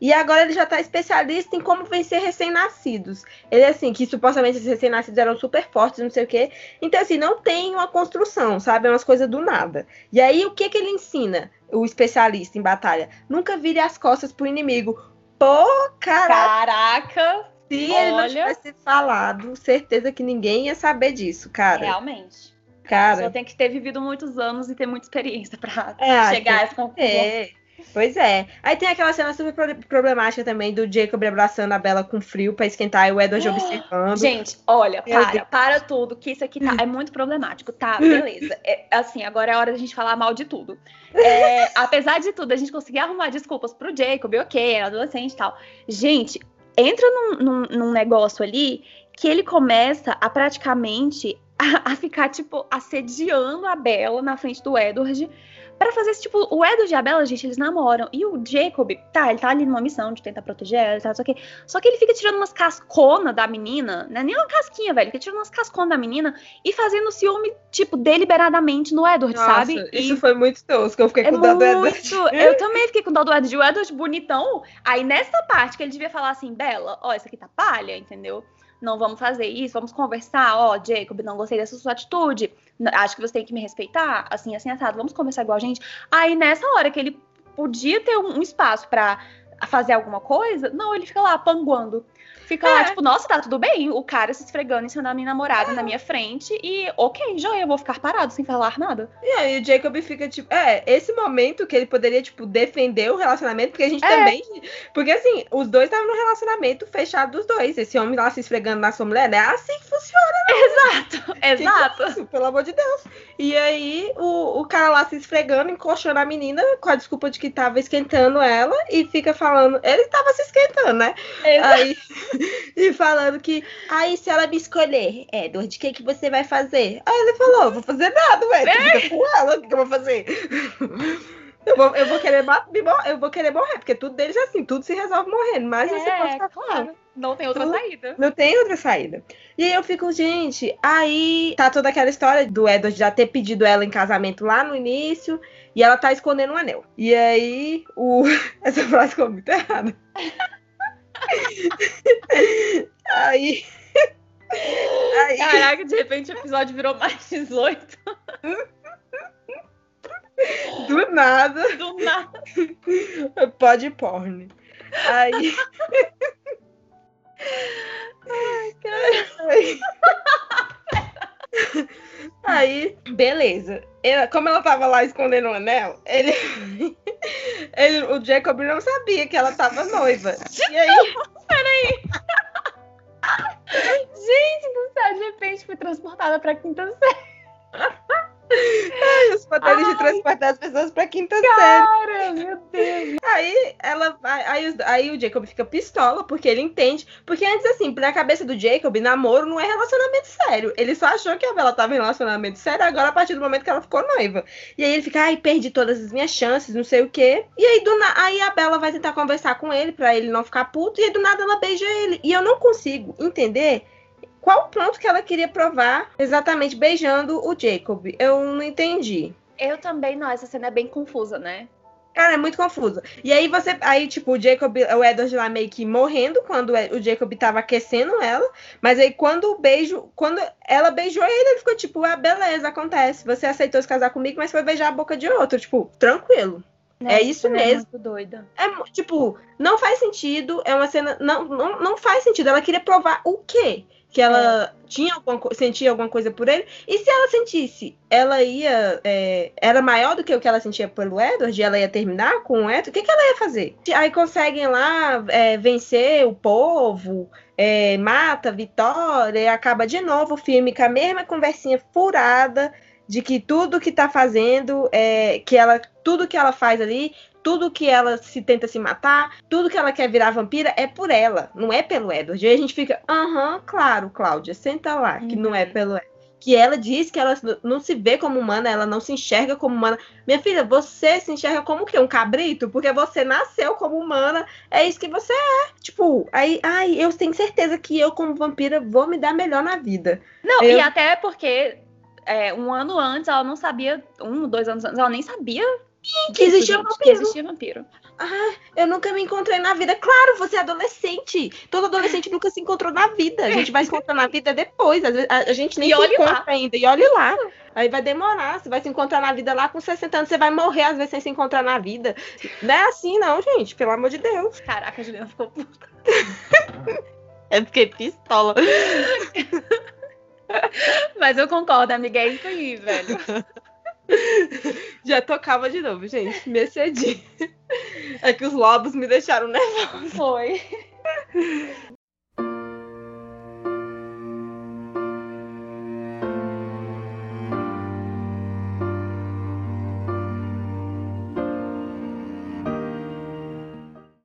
e agora ele já está especialista em como vencer recém-nascidos. Ele, assim, que supostamente esses recém-nascidos eram super fortes, não sei o quê. Então, assim, não tem uma construção, sabe? É umas coisas do nada. E aí, o que que ele ensina, o especialista em batalha? Nunca vire as costas pro inimigo. Pô, caraca! Caraca! Se Olha... ele não tivesse falado, certeza que ninguém ia saber disso, cara. Realmente. Cara. Só tem que ter vivido muitos anos e ter muita experiência pra é, chegar a essa conclusão. É. Pois é. Aí tem aquela cena super problemática também do Jacob abraçando a Bela com frio para esquentar e o Edward observando. Gente, olha, para, para tudo, que isso aqui tá, é muito problemático, tá? Beleza. É, assim, agora é hora da gente falar mal de tudo. É, apesar de tudo, a gente conseguir arrumar desculpas pro Jacob, ok, era adolescente e tal. Gente, entra num, num, num negócio ali que ele começa a praticamente a, a, ficar, tipo, assediando a Bela na frente do Edward para fazer esse tipo. O Edward e a Bella, gente, eles namoram. E o Jacob, tá, ele tá ali numa missão de tentar proteger ela, tá, só que, só que ele fica tirando umas casconas da menina, né? Nem uma casquinha, velho. Fica tirando umas casconas da menina e fazendo ciúme, tipo, deliberadamente no Edward, Nossa, sabe? Isso e foi muito tosco. Eu fiquei é com dó do Edward. Eu também fiquei com dó do Edward. O Edward bonitão. Aí nessa parte que ele devia falar assim, Bella, ó, isso aqui tá palha, entendeu? não vamos fazer isso, vamos conversar, ó, Jacob, não gostei dessa sua atitude, acho que você tem que me respeitar, assim, assim, assado, vamos conversar igual a gente. Aí, nessa hora que ele podia ter um, espaço para fazer alguma coisa? Não, ele fica lá panguando. Fica é. lá, tipo, nossa, tá tudo bem. O cara se esfregando em cima da minha namorada é. na minha frente. E, ok, já eu vou ficar parado sem falar nada. E aí o Jacob fica, tipo, é, esse momento que ele poderia, tipo, defender o relacionamento, porque a gente é. também. Porque assim, os dois estavam no relacionamento fechado dos dois. Esse homem lá se esfregando na sua mulher, é assim que funciona, né? Exato, exato. Que isso, pelo amor de Deus. E aí o, o cara lá se esfregando, encoxando a menina com a desculpa de que tava esquentando ela e fica falando. Ele tava se esquentando, né? Exato. Aí. e falando que, aí se ela me escolher, Edward, o que, que você vai fazer? Aí ele falou, vou fazer nada, ué, é. fica com ela, o que, que eu vou fazer? Eu vou, eu, vou querer, eu vou querer morrer, porque tudo deles é assim, tudo se resolve morrendo, mas é, você pode ficar claro. Não tem outra saída. Não tem outra saída. E aí eu fico, gente, aí tá toda aquela história do Edward já ter pedido ela em casamento lá no início, e ela tá escondendo um anel. E aí, o... essa frase ficou muito errada. Aí, aí. Caraca, de repente o episódio virou mais 18. Do nada. Do nada. Pode porn. Aí. Ai, cara. Aí... Aí, beleza. Ela, como ela tava lá escondendo o anel, ele, ele. O Jacob não sabia que ela tava noiva. E aí. Peraí. Gente do céu, de repente fui transportada pra quinta série. Ai, os poderes Ai. de transportar as pessoas pra quinta Cara, série. meu Deus. Aí ela aí, aí o Jacob fica pistola, porque ele entende. Porque antes, assim, na cabeça do Jacob, namoro não é relacionamento sério. Ele só achou que a Bela tava em relacionamento sério, agora a partir do momento que ela ficou noiva. E aí ele fica, ai, perdi todas as minhas chances, não sei o quê. E aí, do na... aí a Bela vai tentar conversar com ele pra ele não ficar puto, e aí do nada ela beija ele. E eu não consigo entender qual o ponto que ela queria provar exatamente beijando o Jacob? Eu não entendi. Eu também não, essa cena é bem confusa, né? Cara, é muito confusa. E aí você. Aí, tipo, o Jacob, o Edward lá meio que morrendo quando o Jacob tava aquecendo ela. Mas aí quando o beijo. Quando ela beijou ele, ele ficou tipo, ah, beleza, acontece. Você aceitou se casar comigo, mas foi beijar a boca de outro. Tipo, tranquilo. é isso mesmo. É muito doida. É, tipo, não faz sentido. É uma cena. Não, não, não faz sentido. Ela queria provar o quê? Que ela é. tinha alguma, sentia alguma coisa por ele. E se ela sentisse, ela ia. É, era maior do que o que ela sentia pelo Edward, e ela ia terminar com o Edward, o que, que ela ia fazer? Aí conseguem lá é, vencer o povo, é, mata Vitória, e acaba de novo o filme com a mesma conversinha furada de que tudo que tá fazendo, é, que ela, tudo que ela faz ali tudo que ela se tenta se matar, tudo que ela quer virar vampira é por ela, não é pelo Edward. E aí a gente fica, aham, claro, Cláudia, senta lá, que uhum. não é uhum. pelo Edward. Que ela diz que ela não se vê como humana, ela não se enxerga como humana. Minha filha, você se enxerga como o quê? Um cabrito? Porque você nasceu como humana, é isso que você é. Tipo, aí, ai, eu tenho certeza que eu, como vampira, vou me dar melhor na vida. Não, eu... e até porque é, um ano antes, ela não sabia, um, dois anos antes, ela nem sabia que existia vampiro. Que existia vampiro. Ah, eu nunca me encontrei na vida. Claro, você é adolescente. Todo adolescente nunca se encontrou na vida. A gente vai se encontrar na vida depois. A, gente nem e se encontra lá. ainda. E olhe lá. Aí vai demorar. Você vai se encontrar na vida lá com 60 anos. Você vai morrer, às vezes, sem se encontrar na vida. Não é assim, não, gente. Pelo amor de Deus. Caraca, a Juliana ficou puta. é porque pistola. Mas eu concordo, amiga. É isso aí, velho. Já tocava de novo, gente. Me excedi. É que os lobos me deixaram nervosa. Foi.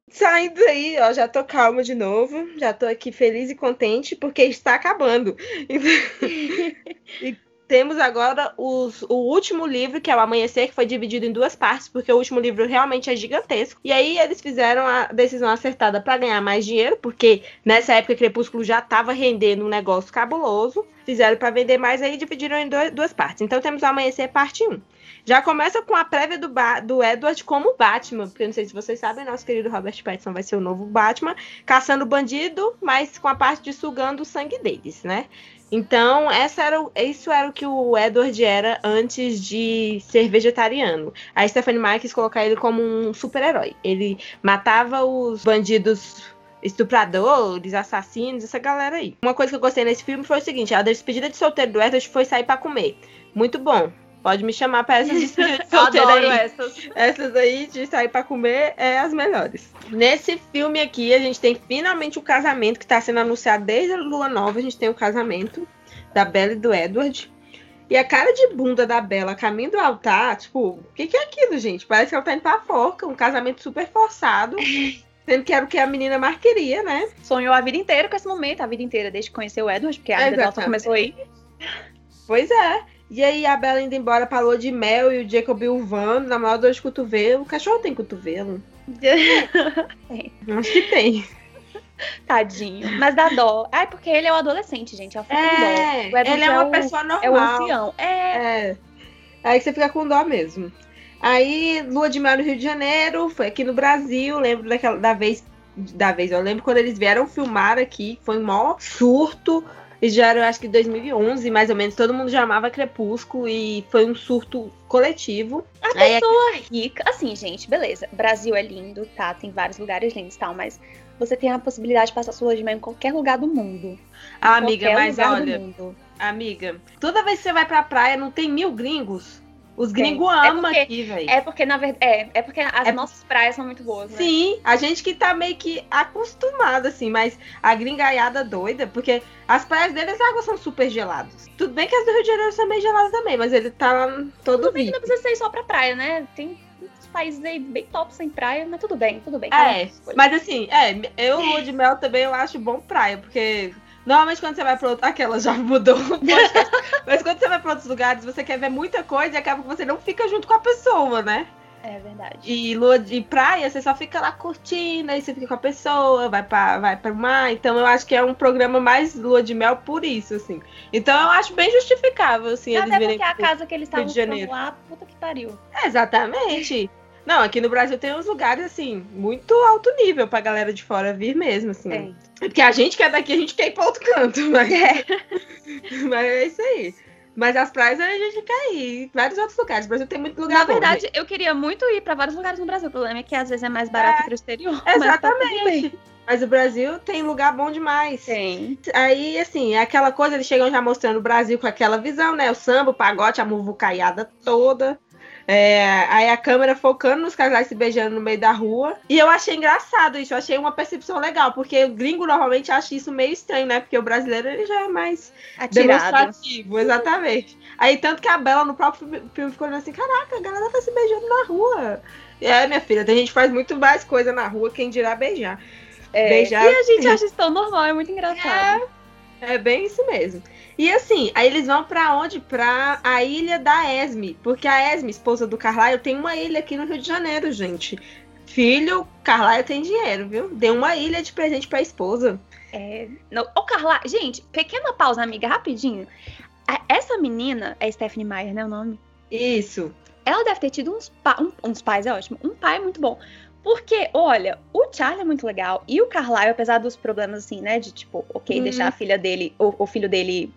Saindo aí, ó, já tô calma de novo, já tô aqui feliz e contente porque está acabando. e temos agora os, o último livro, que é o Amanhecer, que foi dividido em duas partes, porque o último livro realmente é gigantesco. E aí eles fizeram a decisão acertada para ganhar mais dinheiro, porque nessa época Crepúsculo já estava rendendo um negócio cabuloso. Fizeram para vender mais, aí dividiram em dois, duas partes. Então temos o Amanhecer, parte 1. Já começa com a prévia do, ba do Edward como Batman, porque não sei se vocês sabem, nosso querido Robert Pattinson vai ser o novo Batman, caçando bandido, mas com a parte de sugando o sangue deles, né? Então, essa era, isso era o que o Edward era antes de ser vegetariano. A Stephanie Meyer quis colocar ele como um super-herói. Ele matava os bandidos estupradores, assassinos, essa galera aí. Uma coisa que eu gostei nesse filme foi o seguinte: a despedida de solteiro do Edward foi sair para comer. Muito bom. Pode me chamar para essas despedidas de solteiro aí. Essas. essas aí de sair para comer é as melhores. Nesse filme aqui, a gente tem finalmente o casamento que está sendo anunciado desde a Lua Nova. A gente tem o casamento da Bella e do Edward. E a cara de bunda da Bela caminho do altar, tipo, o que, que é aquilo, gente? Parece que ela tá indo pra forca, um casamento super forçado. Sendo que era o que a menina mais queria, né? Sonhou a vida inteira com esse momento, a vida inteira, desde que conheceu o Edward, porque a vida dela só começou aí. Pois é. E aí a Bela indo embora pra lua de mel e o Jacob uvando na maior dor de cotovelo. O cachorro tem cotovelo? tem. Acho que tem. Tadinho. Mas dá dó. Ai, porque ele é um adolescente, gente. É, é ele é uma é pessoa normal. É o ancião. É. é. Aí você fica com dó mesmo. Aí, lua de mel no Rio de Janeiro, foi aqui no Brasil, lembro daquela da vez, da vez, eu lembro quando eles vieram filmar aqui, foi um maior surto, e já era, acho que 2011, mais ou menos, todo mundo já amava Crepúsculo e foi um surto coletivo. A Aí, pessoa é... rica, assim, gente, beleza, Brasil é lindo, tá, tem vários lugares lindos e tal, mas você tem a possibilidade de passar sua lua de mel em qualquer lugar do mundo. Ah, amiga, mas olha, amiga, toda vez que você vai pra praia, não tem mil gringos? Os gringos é amam é aqui, velho. É porque, na verdade, é, é porque as é... nossas praias são muito boas, né? Sim, a gente que tá meio que acostumado, assim, mas a gringaiada doida, porque as praias deles, as águas são super geladas. Tudo bem que as do Rio de Janeiro são meio geladas também, mas ele tá todo Tudo bem que não precisa ser só pra praia, né? Tem países aí bem top sem praia, mas tudo bem, tudo bem. É, mas assim, é, eu, lua de mel também, eu acho bom praia, porque Normalmente quando você vai para outro. Aquela já mudou. Mas quando você vai para outros lugares, você quer ver muita coisa e acaba que você não fica junto com a pessoa, né? É verdade. E lua de praia, você só fica lá curtindo, aí você fica com a pessoa, vai para vai o mar. Então eu acho que é um programa mais lua de mel por isso, assim. Então eu acho bem justificável, assim, Até eles virem. Porque a casa que eles estavam lá, puta que pariu. exatamente. Não, aqui no Brasil tem uns lugares, assim, muito alto nível pra galera de fora vir mesmo, assim. Tem. Porque a gente que é daqui, a gente quer ir pra outro canto, mas é, mas é isso aí. Mas as praias a gente quer ir. Vários outros lugares. O Brasil tem muito lugar Na bom, verdade, eu queria muito ir para vários lugares no Brasil. O problema é que às vezes é mais barato é, que o exterior. Tá exatamente. Mas, mas, o Brasil tem lugar bom demais. Tem. Aí, assim, é aquela coisa, eles chegam já mostrando o Brasil com aquela visão, né? O samba, o pagote, a muvucaiada toda. É, aí a câmera focando nos casais se beijando no meio da rua. E eu achei engraçado isso, eu achei uma percepção legal, porque o gringo normalmente acha isso meio estranho, né? Porque o brasileiro ele já é mais Atirado. demonstrativo, exatamente. Aí tanto que a Bela no próprio filme ficou olhando assim: caraca, a galera tá se beijando na rua. É, minha filha, tem gente que faz muito mais coisa na rua, quem dirá beijar. É, beijar. E a gente acha isso tão normal, é muito engraçado. É, é bem isso mesmo. E assim, aí eles vão para onde? Pra a ilha da Esme. Porque a Esme, esposa do Carlyle, tem uma ilha aqui no Rio de Janeiro, gente. Filho, Carlyle tem dinheiro, viu? Deu uma ilha de presente pra esposa. É. Não, ô, Carlyle, gente, pequena pausa, amiga, rapidinho. Essa menina, é Stephanie Meyer, né? O nome? Isso. Ela deve ter tido uns, pa um, uns pais, é ótimo. Um pai muito bom. Porque, olha, o Charlie é muito legal e o Carlyle, apesar dos problemas assim, né, de tipo, ok, uhum. deixar a filha dele, o, o filho dele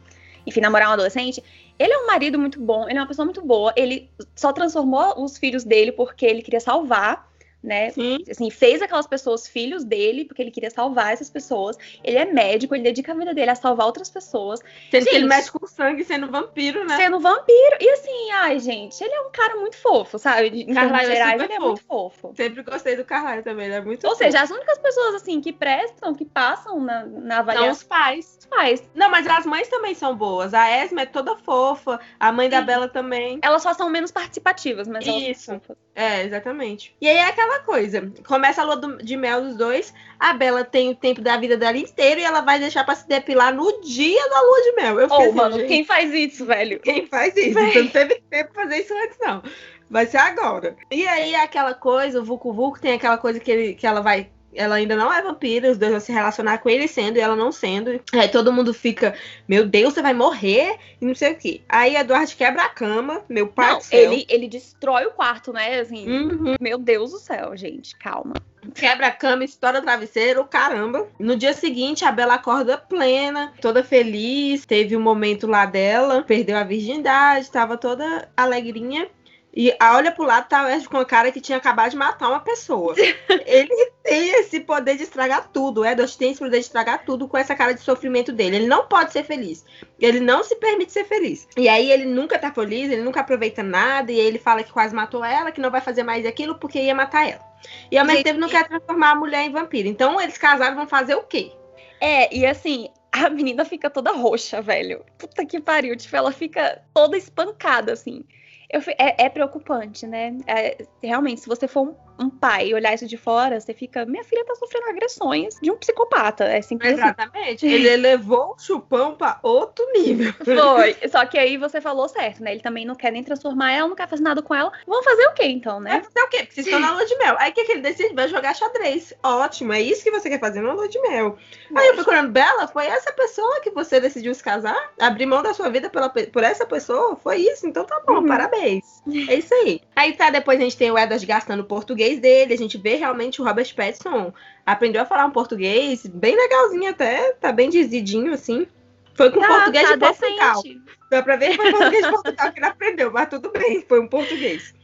enfim, namorar um adolescente, ele é um marido muito bom, ele é uma pessoa muito boa, ele só transformou os filhos dele porque ele queria salvar né? Sim. Assim, fez aquelas pessoas filhos dele, porque ele queria salvar essas pessoas. Ele é médico, ele dedica a vida dele a salvar outras pessoas. Sendo que ele mexe com sangue sendo vampiro, né? Sendo vampiro. E assim, ai, gente, ele é um cara muito fofo, sabe? Em Carlyle é gerais, é ele é muito fofo. Sempre gostei do Carlyle também, ele é muito Ou fofo. seja, as únicas pessoas, assim, que prestam, que passam na, na avaliação... Não, os pais. Os pais. Não, mas as mães também são boas. A Esme é toda fofa, a mãe Sim. da Bela também. Elas só são menos participativas, mas Isso. elas são fofas. É, exatamente. E aí é aquela coisa. Começa a lua de mel dos dois. A Bela tem o tempo da vida dela inteiro e ela vai deixar pra se depilar no dia da lua de mel. Eu oh, mano, gente, quem faz isso, velho? Quem faz isso? Então não teve tempo pra fazer isso antes, não. Vai ser agora. E aí aquela coisa, o Vucu Vucu tem aquela coisa que, ele, que ela vai ela ainda não é vampira, os dois vão se relacionar com ele sendo e ela não sendo. Aí todo mundo fica, meu Deus, você vai morrer e não sei o que. Aí Eduardo quebra a cama, meu pai não, ele, ele destrói o quarto, né? Assim, uhum. meu Deus do céu, gente, calma. Quebra a cama, estoura o travesseiro, caramba. No dia seguinte, a Bela acorda plena, toda feliz. Teve um momento lá dela, perdeu a virgindade, tava toda alegrinha. E olha pro lado, tá o com a cara que tinha acabado de matar uma pessoa. ele tem esse poder de estragar tudo. O Edward tem esse poder de estragar tudo com essa cara de sofrimento dele. Ele não pode ser feliz. Ele não se permite ser feliz. E aí ele nunca tá feliz, ele nunca aproveita nada. E ele fala que quase matou ela, que não vai fazer mais aquilo porque ia matar ela. E ao mesmo tempo não quer transformar a mulher em vampiro. Então eles casados vão fazer o quê? É, e assim, a menina fica toda roxa, velho. Puta que pariu. Tipo, ela fica toda espancada, assim. Eu, é, é, preocupante, né? É, realmente, se você for um um pai olhar isso de fora, você fica, minha filha tá sofrendo agressões de um psicopata. É simples assim. Exatamente. Assim. Ele elevou o chupão pra outro nível. Foi. Só que aí você falou certo, né? Ele também não quer nem transformar ela, não quer fazer nada com ela. Vamos fazer o quê, então, né? Vai fazer o quê? Porque vocês estão na lua de mel. Aí o que, que ele decide? Vai jogar xadrez. Ótimo, é isso que você quer fazer na lua de mel. Aí eu procurando, Bela, foi essa pessoa que você decidiu se casar? Abrir mão da sua vida pela, por essa pessoa? Foi isso? Então tá bom, uhum. parabéns. É isso aí. Aí tá, depois a gente tem o Edward gastando português português dele, a gente vê realmente o Robert Pattinson aprendeu a falar um português bem legalzinho até, tá bem dizidinho assim. Foi com tá, português tá de Portugal. Dá pra ver que foi português de Portugal que ele aprendeu, mas tudo bem, foi um português.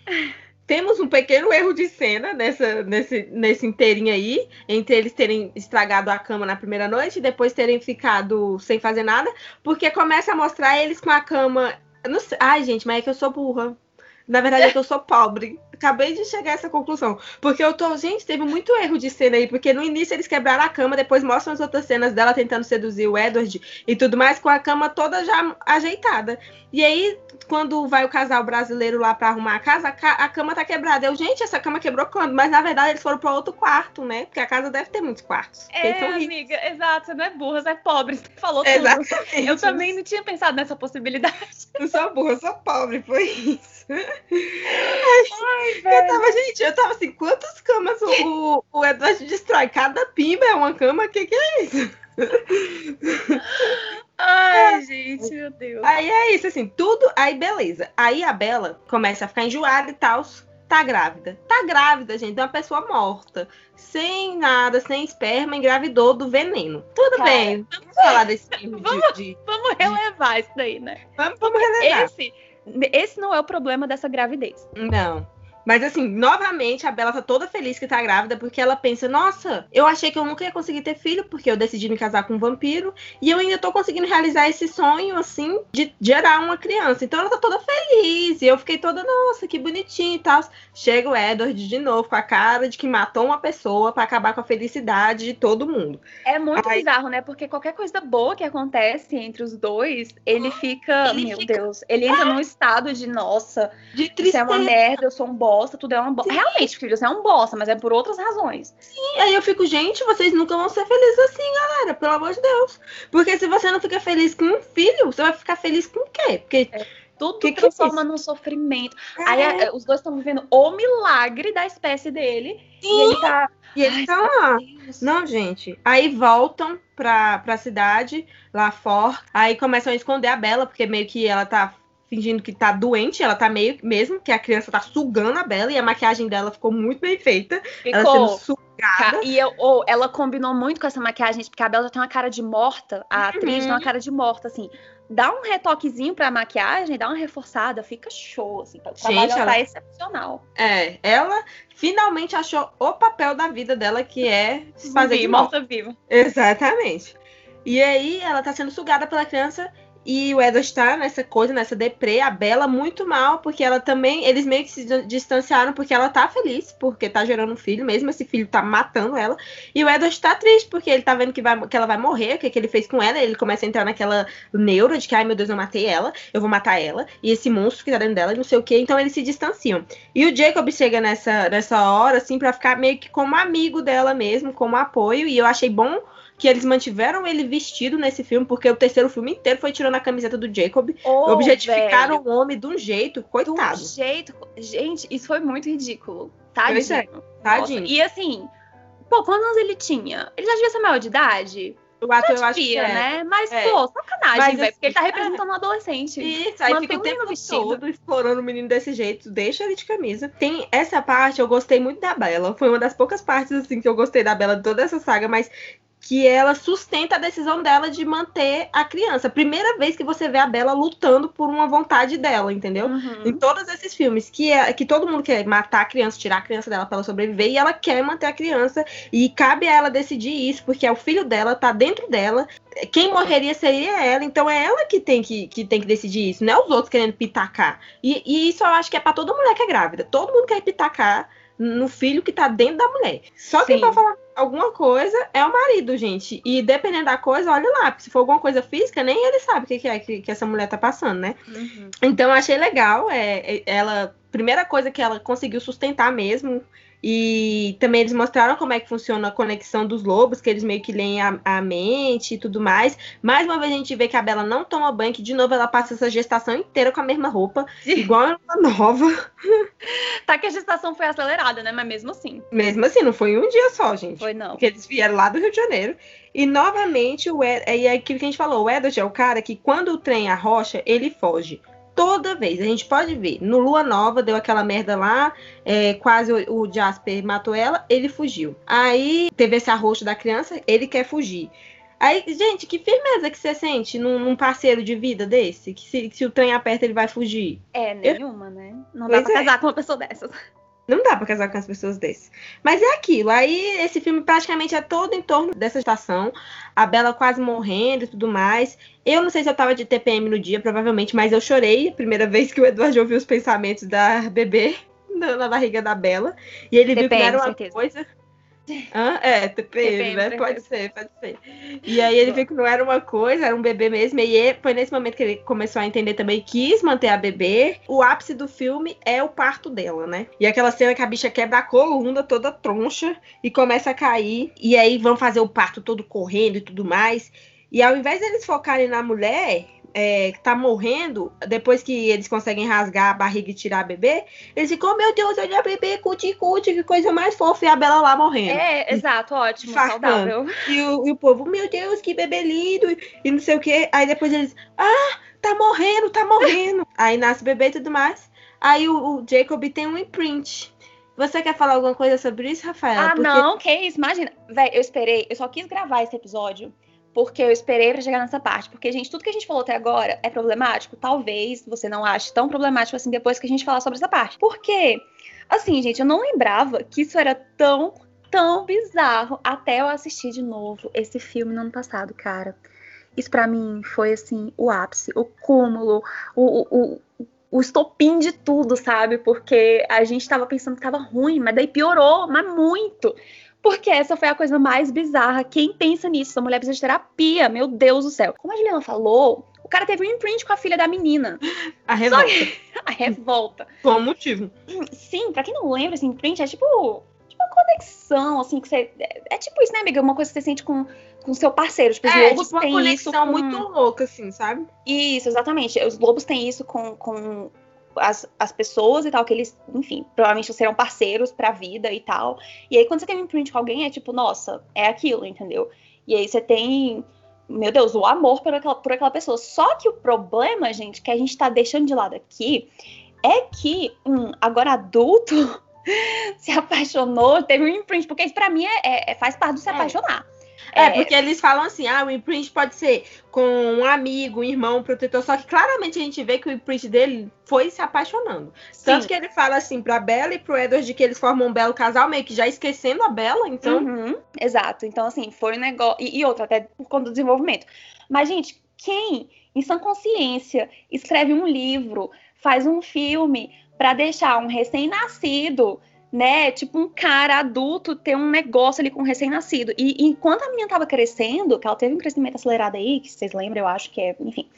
Temos um pequeno erro de cena nessa, nesse, nesse inteirinho aí, entre eles terem estragado a cama na primeira noite e depois terem ficado sem fazer nada, porque começa a mostrar eles com a cama. Não sei, ai, gente, mas é que eu sou burra. Na verdade, é que eu sou pobre acabei de chegar a essa conclusão. Porque eu tô, gente, teve muito erro de cena aí, porque no início eles quebraram a cama, depois mostram as outras cenas dela tentando seduzir o Edward e tudo mais, com a cama toda já ajeitada. E aí, quando vai o casal brasileiro lá pra arrumar a casa, a cama tá quebrada. Eu, gente, essa cama quebrou quando? Mas na verdade eles foram pra outro quarto, né? Porque a casa deve ter muitos quartos. É, amiga, exato. Você não é burra, você é pobre. Você falou tudo. Exatamente. Eu também não tinha pensado nessa possibilidade. Eu sou burra, eu sou pobre, foi isso. Ai, eu tava, gente, eu tava assim, quantas camas o, o Edward destrói? Cada pimba é uma cama, o que, que é isso? Ai, gente, meu Deus. Aí é isso, assim, tudo. Aí, beleza. Aí a Bela começa a ficar enjoada e tal. Tá grávida. Tá grávida, gente, de uma pessoa morta. Sem nada, sem esperma, engravidou do veneno. Tudo Cara, bem. Vamos falar desse filme vamos, de, de, Vamos relevar de... isso daí, né? Vamos, vamos relevar. Esse, esse não é o problema dessa gravidez. Não. Mas assim, novamente, a Bela tá toda feliz que tá grávida, porque ela pensa: nossa, eu achei que eu nunca ia conseguir ter filho, porque eu decidi me casar com um vampiro, e eu ainda tô conseguindo realizar esse sonho, assim, de gerar uma criança. Então ela tá toda feliz, e eu fiquei toda, nossa, que bonitinho e tal. Chega o Edward de novo, com a cara de que matou uma pessoa para acabar com a felicidade de todo mundo. É muito Aí... bizarro, né? Porque qualquer coisa boa que acontece entre os dois, ele fica, ele meu fica... Deus, ele entra num estado de, nossa, de tristeza. isso é uma merda, eu sou um bosta, tudo é uma bosta. Realmente, filho, você é um bosta, mas é por outras razões. Sim, aí eu fico, gente, vocês nunca vão ser felizes assim, galera, pelo amor de Deus. Porque se você não fica feliz com um filho, você vai ficar feliz com o quê? Porque. É. Tudo que transforma que num sofrimento. É. Aí é, os dois estão vivendo o milagre da espécie dele. Sim. E ele tá. E ele tá lá. Não, gente. Aí voltam pra, pra cidade, lá fora. Aí começam a esconder a Bela, porque meio que ela tá fingindo que tá doente, ela tá meio mesmo, que a criança tá sugando a Bela e a maquiagem dela ficou muito bem feita. Ficou. Ela sendo sugada. E eu, oh, ela combinou muito com essa maquiagem, porque a Bela já tem uma cara de morta, a uhum. atriz tem uma cara de morta, assim. Dá um retoquezinho pra maquiagem, dá uma reforçada, fica show, assim. O Gente, ela... tá excepcional. É, ela finalmente achou o papel da vida dela, que é fazer de morta viva. Exatamente. E aí ela tá sendo sugada pela criança e o Edward está nessa coisa, nessa deprê, a Bela muito mal, porque ela também, eles meio que se distanciaram porque ela tá feliz, porque tá gerando um filho, mesmo esse filho tá matando ela. E o Edward tá triste, porque ele tá vendo que, vai, que ela vai morrer, o que, que ele fez com ela, ele começa a entrar naquela neura de que, ai meu Deus, eu matei ela, eu vou matar ela, e esse monstro que tá dentro dela, não sei o que, então eles se distanciam. E o Jacob chega nessa, nessa hora, assim, pra ficar meio que como amigo dela mesmo, como apoio, e eu achei bom que eles mantiveram ele vestido nesse filme, porque o terceiro filme inteiro foi tirando a camiseta do Jacob. Oh, objetificaram velho. o homem de um jeito, coitado. De um jeito. Gente, isso foi muito ridículo. Tadinho. É, tadinho. Nossa. E assim, Pô, quantos anos ele tinha? Ele já devia ser maior de idade? O ator eu acho que é. né? Mas, é. pô, sacanagem, velho. Porque ele tá assim, representando é. um adolescente. Isso, aí fica o tempo vestido. todo explorando o menino desse jeito. Deixa ele de camisa. Tem essa parte, eu gostei muito da Bela. Foi uma das poucas partes, assim, que eu gostei da Bela de toda essa saga, mas que ela sustenta a decisão dela de manter a criança. Primeira vez que você vê a Bela lutando por uma vontade dela, entendeu? Uhum. Em todos esses filmes, que é que todo mundo quer matar a criança, tirar a criança dela para ela sobreviver, e ela quer manter a criança, e cabe a ela decidir isso, porque é o filho dela, tá dentro dela. Quem morreria seria ela, então é ela que tem que, que, tem que decidir isso, não é os outros querendo pitacar. E, e isso eu acho que é para toda mulher que é grávida. Todo mundo quer pitacar no filho que tá dentro da mulher. Só Sim. quem vai falar alguma coisa é o marido, gente. E dependendo da coisa, olha lá. Se for alguma coisa física, nem ele sabe o que, é que, que essa mulher tá passando, né? Uhum. Então, achei legal. É, é, ela. Primeira coisa que ela conseguiu sustentar mesmo e também eles mostraram como é que funciona a conexão dos lobos, que eles meio que leem a, a, mente e tudo mais. Mais uma vez a gente vê que a Bela não toma banho, que de novo ela passa essa gestação inteira com a mesma roupa, igual uma nova. Tá que a gestação foi acelerada, né? Mas mesmo assim. Mesmo assim, não foi um dia só, gente. Foi não. Porque eles vieram lá do Rio de Janeiro. E novamente, o Ed, é aquilo que a gente falou, o Edward é o cara que quando o trem arrocha, ele foge toda vez. A gente pode ver. No Lua Nova deu aquela merda lá, é, quase o, o, Jasper matou ela, ele fugiu. Aí teve esse arroxo da criança, ele quer fugir. Aí, gente, que firmeza que você sente num, num parceiro de vida desse? Que se, se, o trem aperta, ele vai fugir? É, nenhuma, Eu... né? Não dá pra é. casar com uma pessoa dessas. Não dá pra casar com as pessoas desse. Mas é aquilo. Aí esse filme praticamente é todo em torno dessa estação. A Bela quase morrendo e tudo mais. Eu não sei se eu tava de TPM no dia, provavelmente, mas eu chorei a primeira vez que o Eduardo ouviu os pensamentos da bebê na, na barriga da Bela. E ele TPM, viu que era uma certeza. coisa. Ah, é, TPM, né? Pode ser, pode ser. E aí ele viu que não era uma coisa, era um bebê mesmo. E foi nesse momento que ele começou a entender também, quis manter a bebê. O ápice do filme é o parto dela, né? E aquela cena que a bicha quebra a coluna toda troncha e começa a cair. E aí vão fazer o parto todo correndo e tudo mais. E ao invés deles focarem na mulher, é, tá morrendo, depois que eles conseguem rasgar a barriga e tirar a bebê, eles ficam, oh, meu Deus, olha a bebê, cuti, cuti, que coisa mais fofa, e a Bela lá morrendo. É, exato, ótimo, saudável. E o, e o povo, meu Deus, que bebê lindo, e não sei o que. Aí depois eles, ah, tá morrendo, tá morrendo. Aí nasce o bebê e tudo mais. Aí o, o Jacob tem um imprint. Você quer falar alguma coisa sobre isso, Rafael? Ah, Porque... não, que isso, imagina. Véi, eu esperei, eu só quis gravar esse episódio porque eu esperei para chegar nessa parte. Porque, gente, tudo que a gente falou até agora é problemático? Talvez você não ache tão problemático assim depois que a gente falar sobre essa parte. Porque, assim, gente, eu não lembrava que isso era tão, tão bizarro até eu assistir de novo esse filme no ano passado, cara. Isso para mim foi, assim, o ápice, o cúmulo, o, o, o o estopim de tudo, sabe? Porque a gente tava pensando que tava ruim, mas daí piorou, mas muito. Porque essa foi a coisa mais bizarra. Quem pensa nisso? Essa mulher precisa de terapia, meu Deus do céu. Como a Juliana falou, o cara teve um imprint com a filha da menina. A revolta. a revolta. Qual motivo? Sim, pra quem não lembra, esse imprint é tipo, tipo uma conexão, assim, que você. É, é tipo isso, né, amiga? Uma coisa que você sente com com seu parceiro. Tipo, os é, lobos tipo uma têm conexão isso com... muito louca, assim, sabe? Isso, exatamente. Os lobos têm isso com, com as, as pessoas e tal, que eles, enfim, provavelmente serão parceiros pra vida e tal. E aí, quando você tem um imprint com alguém, é tipo, nossa, é aquilo, entendeu? E aí você tem, meu Deus, o amor por aquela, por aquela pessoa. Só que o problema, gente, que a gente tá deixando de lado aqui, é que um agora adulto se apaixonou, teve um imprint, porque isso pra mim é, é faz parte do se é. apaixonar. É, é, porque eles falam assim, ah, o imprint pode ser com um amigo, um irmão, um protetor, só que claramente a gente vê que o imprint dele foi se apaixonando. Sim. Tanto que ele fala assim pra Bella e pro Edward de que eles formam um belo casal, meio que já esquecendo a Bella, então. Uhum, exato. Então, assim, foi um negócio. E, e outra, até por conta do desenvolvimento. Mas, gente, quem, em sã consciência, escreve um livro, faz um filme para deixar um recém-nascido né? Tipo um cara adulto ter um negócio ali com um recém-nascido. E, enquanto a menina tava crescendo, que ela teve um crescimento acelerado aí, que vocês lembram, eu acho que é, enfim,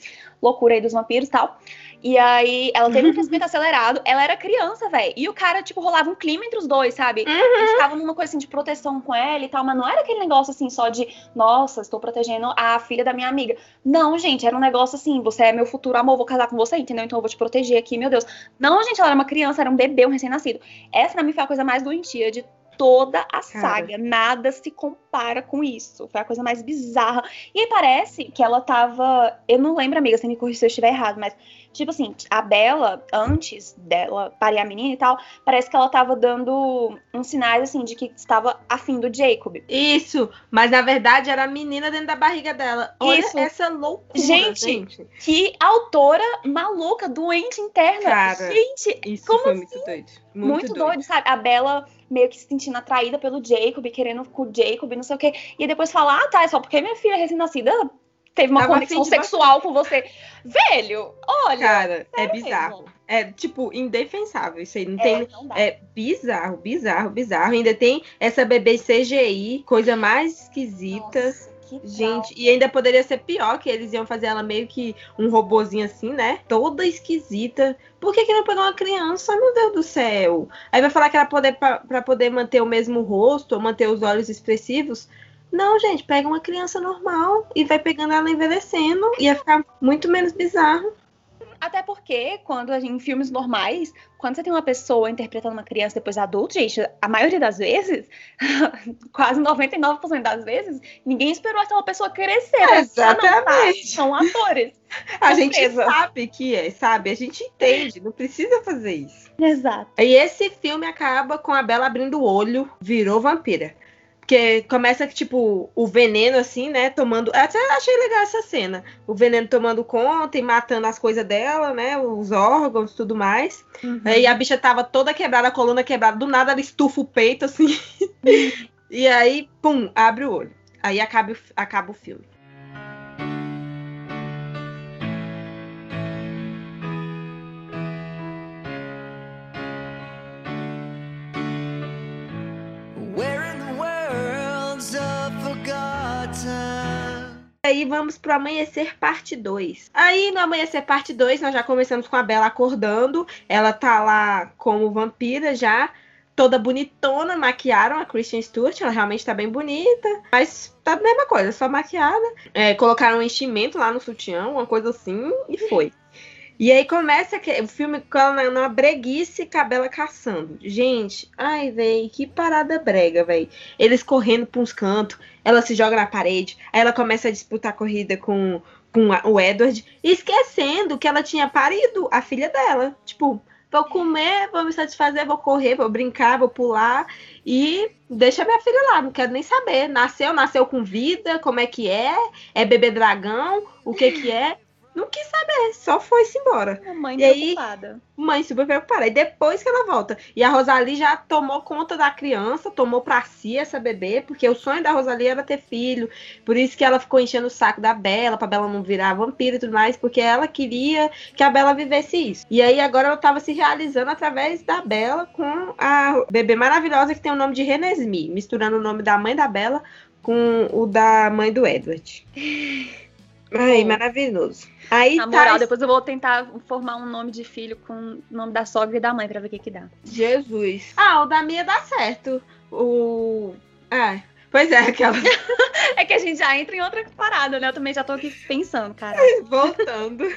loucura aí dos vampiros e tal. E aí ela teve um crescimento acelerado, ela era criança, velho. E o cara, tipo, rolava um clima entre os dois, sabe? Uhum. Eles ficavam numa coisa assim de proteção com ela e tal, mas não era aquele negócio assim só de, nossa, estou protegendo a filha da minha amiga. Não, gente, era um negócio assim, você é meu futuro amor, vou casar com você, entendeu? Então eu vou te proteger aqui, meu Deus. Não, gente, ela era uma criança, era um bebê, um recém-nascido. Essa pra mim foi a coisa mais doentia de toda a saga. Nada se compara com isso. Foi a coisa mais bizarra. E aí parece que ela tava. Eu não lembro, amiga, se me corrija se eu estiver errado, mas Tipo assim, a Bela, antes dela parir a menina e tal, parece que ela tava dando uns sinais, assim, de que estava afim do Jacob. Isso, mas na verdade era a menina dentro da barriga dela. Olha Isso. essa loucura, gente, gente. Que autora maluca, doente interna. Cara, gente, isso como foi assim? muito doido. Muito, muito doido. doido, sabe? A Bela meio que se sentindo atraída pelo Jacob, querendo com o Jacob, não sei o quê. E depois falar, ah, tá, é só porque minha filha é recém-nascida teve uma Tava conexão sexual com você. Velho, olha. Cara, é bizarro. Mesmo. É, tipo, indefensável. Isso aí não é, tem. Não é bizarro, bizarro, bizarro. Ainda tem essa bebê CGI, coisa mais esquisita. Nossa. Gente, e ainda poderia ser pior, que eles iam fazer ela meio que um robozinho assim, né? Toda esquisita. Por que, que não pegou uma criança, meu Deus do céu? Aí vai falar que era poder para poder manter o mesmo rosto, ou manter os olhos expressivos. Não, gente, pega uma criança normal e vai pegando ela envelhecendo. Ia ficar muito menos bizarro. Até porque, quando em filmes normais, quando você tem uma pessoa interpretando uma criança depois adulta, gente, a maioria das vezes, quase 99% das vezes, ninguém esperou aquela pessoa crescer. É, exatamente. São atores. a gente sabe que é, sabe? A gente entende, não precisa fazer isso. Exato. E esse filme acaba com a Bela abrindo o olho, virou vampira. Porque começa que, tipo, o veneno, assim, né? Tomando. Até achei legal essa cena. O veneno tomando conta e matando as coisas dela, né? Os órgãos tudo mais. Uhum. Aí a bicha tava toda quebrada, a coluna quebrada. Do nada ela estufa o peito, assim. e aí, pum, abre o olho. Aí acaba, acaba o filme. Aí vamos pro Amanhecer Parte 2. Aí no Amanhecer Parte 2 nós já começamos com a Bela acordando. Ela tá lá como vampira já, toda bonitona, maquiaram a Christian Stewart, ela realmente tá bem bonita, mas tá a mesma coisa, só maquiada. É, colocaram um enchimento lá no sutiã, uma coisa assim, e foi. E aí começa o filme com ela numa breguice cabela caçando. Gente, ai, velho, que parada brega, velho. Eles correndo pra uns cantos, ela se joga na parede, aí ela começa a disputar a corrida com, com a, o Edward, esquecendo que ela tinha parido a filha dela. Tipo, vou comer, vou me satisfazer, vou correr, vou brincar, vou pular e deixa minha filha lá, não quero nem saber. Nasceu, nasceu com vida, como é que é? É bebê dragão? O que que é? Não quis saber, só foi-se embora. A mãe e preocupada. Aí, mãe super preocupada. E depois que ela volta. E a Rosalie já tomou conta da criança, tomou pra si essa bebê, porque o sonho da Rosalie era ter filho. Por isso que ela ficou enchendo o saco da Bela, pra Bela não virar vampira e tudo mais, porque ela queria que a Bela vivesse isso. E aí agora ela tava se realizando através da Bela com a bebê maravilhosa que tem o nome de Renesmi, misturando o nome da mãe da Bela com o da mãe do Edward. Ai, maravilhoso. Aí, Na moral, tá... depois eu vou tentar formar um nome de filho com o nome da sogra e da mãe pra ver o que que dá. Jesus. Ah, o da minha dá certo. O. Ah, pois é, aquela. é que a gente já entra em outra parada, né? Eu também já tô aqui pensando, cara. Voltando.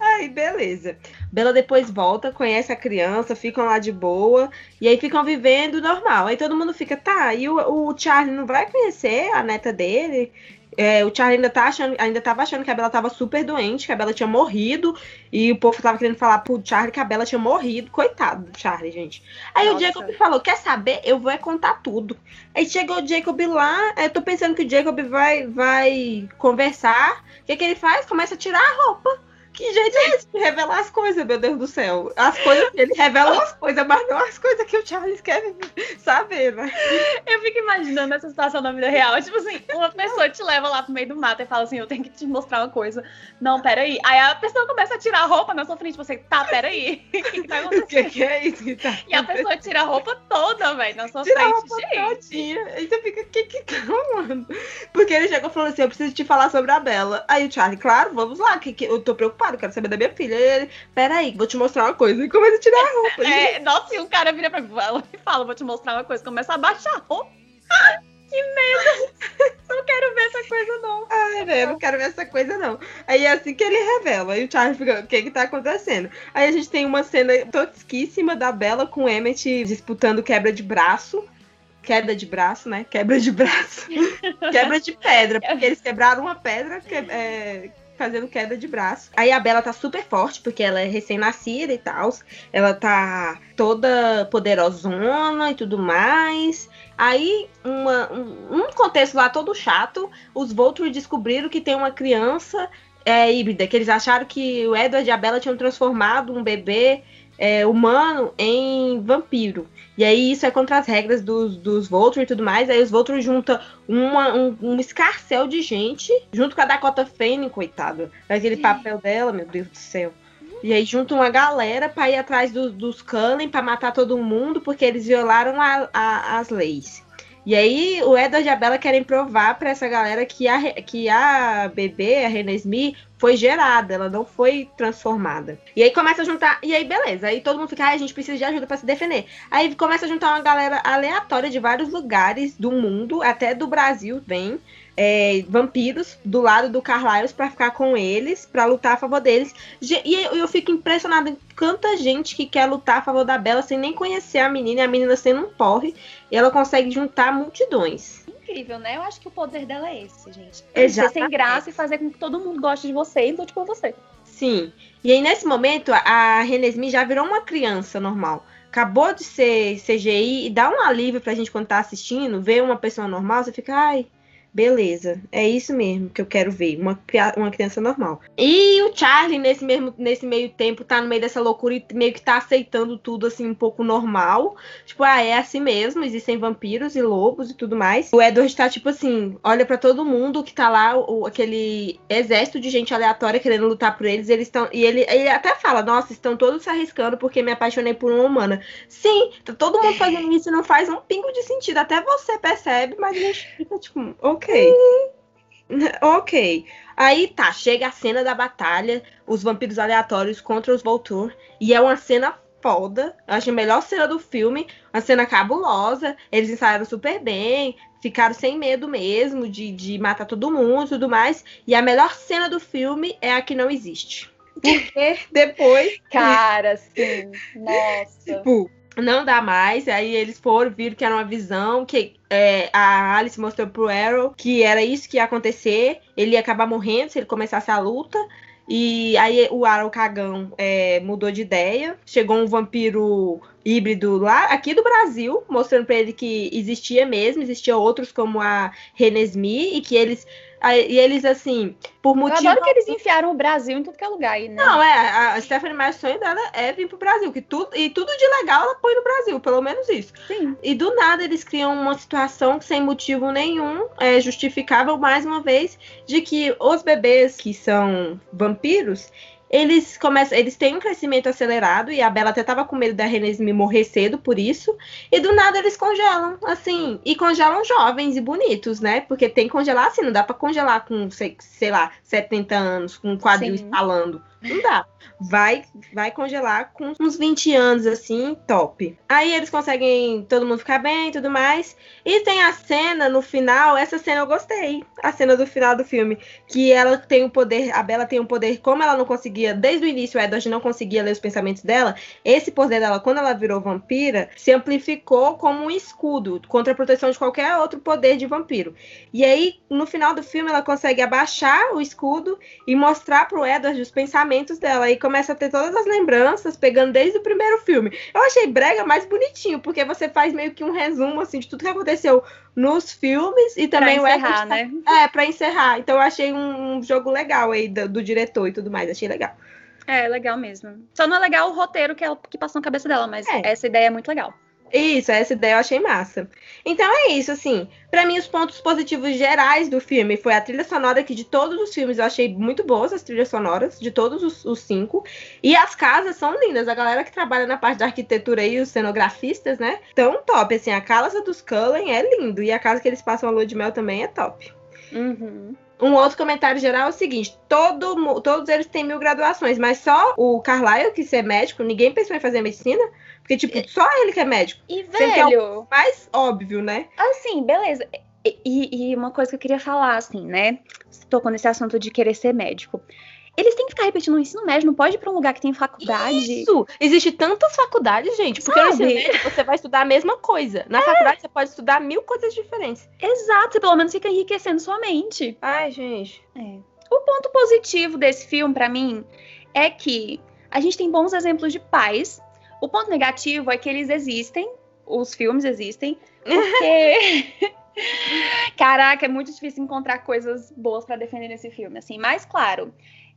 Aí, beleza. Bela depois volta, conhece a criança, ficam lá de boa, e aí ficam vivendo normal. Aí todo mundo fica, tá, e o, o Charlie não vai conhecer a neta dele? É, o Charlie ainda, tá achando, ainda tava achando que a Bela tava super doente, que a Bela tinha morrido. E o povo tava querendo falar pro Charlie que a Bela tinha morrido. Coitado do Charlie, gente. Aí Nossa. o Jacob falou: Quer saber? Eu vou é contar tudo. Aí chegou o Jacob lá. Eu tô pensando que o Jacob vai, vai conversar. O que, que ele faz? Começa a tirar a roupa. Que jeito é esse de revelar as coisas, meu Deus do céu? As coisas, ele revela as coisas, mas não as coisas que o Charles quer saber, né? Eu fico imaginando essa situação na vida real. Tipo assim, uma pessoa te leva lá pro meio do mato e fala assim: Eu tenho que te mostrar uma coisa. Não, peraí. Aí a pessoa começa a tirar a roupa na sua frente. Você, tá, peraí. O que, que tá acontecendo? O que, que, é isso que tá E a pessoa tira a roupa toda, velho, na sua tira frente. A roupa gente. Todinha. Aí você fica, o que que tá rolando? Porque ele chegou e falou assim: Eu preciso te falar sobre a Bela. Aí o Charlie, claro, vamos lá, que, que eu tô preocupado preocupado, quero saber da minha filha. E ele, peraí, vou te mostrar uma coisa. E começa a tirar a roupa. É, nossa, e o cara vira pra ela e fala, vou te mostrar uma coisa. Começa a baixar a roupa. que medo! não quero ver essa coisa, não. Ai? Eu não quero ver essa coisa, não. Aí é assim que ele revela. Aí o Charlie fica, o que que tá acontecendo? Aí a gente tem uma cena tosquíssima da Bella com o Emmett disputando quebra de braço queda de braço, né? Quebra de braço. quebra de pedra, porque eles quebraram uma pedra que, é, fazendo queda de braço. Aí a Bela tá super forte, porque ela é recém-nascida e tal. Ela tá toda poderosona e tudo mais. Aí, uma, um, um contexto lá todo chato, os Volturi descobriram que tem uma criança é, híbrida, que eles acharam que o Edward e a Bella tinham transformado um bebê é, humano em vampiro. E aí isso é contra as regras dos, dos Voltron e tudo mais. Aí os Voltron juntam uma, um, um escarcel de gente, junto com a Dakota Fanning, coitada. Aquele papel dela, meu Deus do céu. E aí juntam uma galera pra ir atrás do, dos Cullen pra matar todo mundo, porque eles violaram a, a, as leis. E aí o Edward e a Bella querem provar para essa galera que a, que a bebê, a René Smith, foi gerada, ela não foi transformada. E aí começa a juntar, e aí beleza, aí todo mundo fica, ah, a gente precisa de ajuda para se defender. Aí começa a juntar uma galera aleatória de vários lugares do mundo, até do Brasil vem, é, vampiros do lado do Carlisle para ficar com eles, para lutar a favor deles. E eu fico impressionada em quanta gente que quer lutar a favor da Bela sem nem conhecer a menina, e a menina sendo um porre, e ela consegue juntar multidões. Incrível, né? Eu acho que o poder dela é esse, gente. É ser sem graça e fazer com que todo mundo goste de você e lute por você. Sim. E aí, nesse momento, a Renesmi já virou uma criança normal acabou de ser CGI e dá um alívio pra gente quando tá assistindo, ver uma pessoa normal, você fica, ai, Beleza, é isso mesmo que eu quero ver, uma, uma criança normal. E o Charlie, nesse, mesmo, nesse meio tempo, tá no meio dessa loucura e meio que tá aceitando tudo assim, um pouco normal. Tipo, ah, é assim mesmo, existem vampiros e lobos e tudo mais. O Edward tá, tipo assim, olha para todo mundo que tá lá, o, aquele exército de gente aleatória querendo lutar por eles. eles estão E ele, ele até fala, nossa, estão todos se arriscando porque me apaixonei por uma humana. Sim, tá todo mundo fazendo isso e não faz um pingo de sentido. Até você percebe, mas a gente fica, tipo, ok. Ok. ok. Aí tá, chega a cena da batalha, os vampiros aleatórios contra os Voltur. E é uma cena foda. Eu acho a melhor cena do filme. Uma cena cabulosa. Eles ensaiaram super bem. Ficaram sem medo mesmo de, de matar todo mundo e tudo mais. E a melhor cena do filme é a que não existe. Porque depois. Cara, sim. Nossa. Tipo, não dá mais. Aí eles foram, viram que era uma visão, que é, a Alice mostrou pro Arrow que era isso que ia acontecer. Ele ia acabar morrendo se ele começasse a luta. E aí o Arrow cagão é, mudou de ideia. Chegou um vampiro híbrido lá, aqui do Brasil, mostrando para ele que existia mesmo, existia outros como a Renesmi e que eles e eles, assim, por motivo. Eu adoro que eles enfiaram o Brasil em tudo que é lugar aí, né? Não, é, a Stephanie Meyer, sonho dela é vir pro Brasil, que tudo, e tudo de legal ela põe no Brasil, pelo menos isso. Sim. E do nada eles criam uma situação que sem motivo nenhum é justificável, mais uma vez, de que os bebês que são vampiros, eles começam, eles têm um crescimento acelerado e a Bela até tava com medo da Renesme morrer cedo por isso. E do nada eles congelam, assim, e congelam jovens e bonitos, né? Porque tem que congelar assim, não dá para congelar com, sei, sei lá, 70 anos, com um quadril Sim. estalando. Não dá. Vai, vai congelar com uns 20 anos, assim, top. Aí eles conseguem todo mundo ficar bem e tudo mais. E tem a cena no final, essa cena eu gostei. A cena do final do filme. Que ela tem o poder, a Bela tem o poder, como ela não conseguia, desde o início, o Edward não conseguia ler os pensamentos dela. Esse poder dela, quando ela virou vampira, se amplificou como um escudo contra a proteção de qualquer outro poder de vampiro. E aí, no final do filme, ela consegue abaixar o escudo e mostrar pro Edward os pensamentos pensamentos dela e começa a ter todas as lembranças, pegando desde o primeiro filme. Eu achei Brega mais bonitinho, porque você faz meio que um resumo assim de tudo que aconteceu nos filmes e também pra encerrar, o né? É, para encerrar. Então eu achei um, um jogo legal aí do, do, diretor e tudo mais, achei legal. É, legal mesmo. Só não é legal o roteiro que, ela, que passou na cabeça dela, mas é. essa ideia é muito legal. Isso, essa ideia eu achei massa. Então é isso, assim. para mim, os pontos positivos gerais do filme foi a trilha sonora, que de todos os filmes eu achei muito boas as trilhas sonoras, de todos os, os cinco. E as casas são lindas. A galera que trabalha na parte da arquitetura aí, os cenografistas, né? Tão top. Assim, a casa dos Cullen é lindo. E a casa que eles passam a lua de mel também é top. Uhum. Um outro comentário geral é o seguinte: todo, todos eles têm mil graduações, mas só o Carlyle, que é médico, ninguém pensou em fazer medicina. Porque, tipo, só ele que é médico. E, velho... É o mais óbvio, né? Assim, beleza. E, e, uma coisa que eu queria falar, assim, né? Você tocou nesse assunto de querer ser médico. Eles têm que ficar repetindo o ensino médio, não pode ir pra um lugar que tem faculdade. Isso! Existe tantas faculdades, gente, porque Sabe? no ensino médio você vai estudar a mesma coisa. Na é. faculdade você pode estudar mil coisas diferentes. Exato, você pelo menos fica enriquecendo sua mente. Ai, gente. É. O ponto positivo desse filme, para mim, é que a gente tem bons exemplos de pais. O ponto negativo é que eles existem, os filmes existem, porque. Caraca, é muito difícil encontrar coisas boas para defender nesse filme, assim. Mas, claro,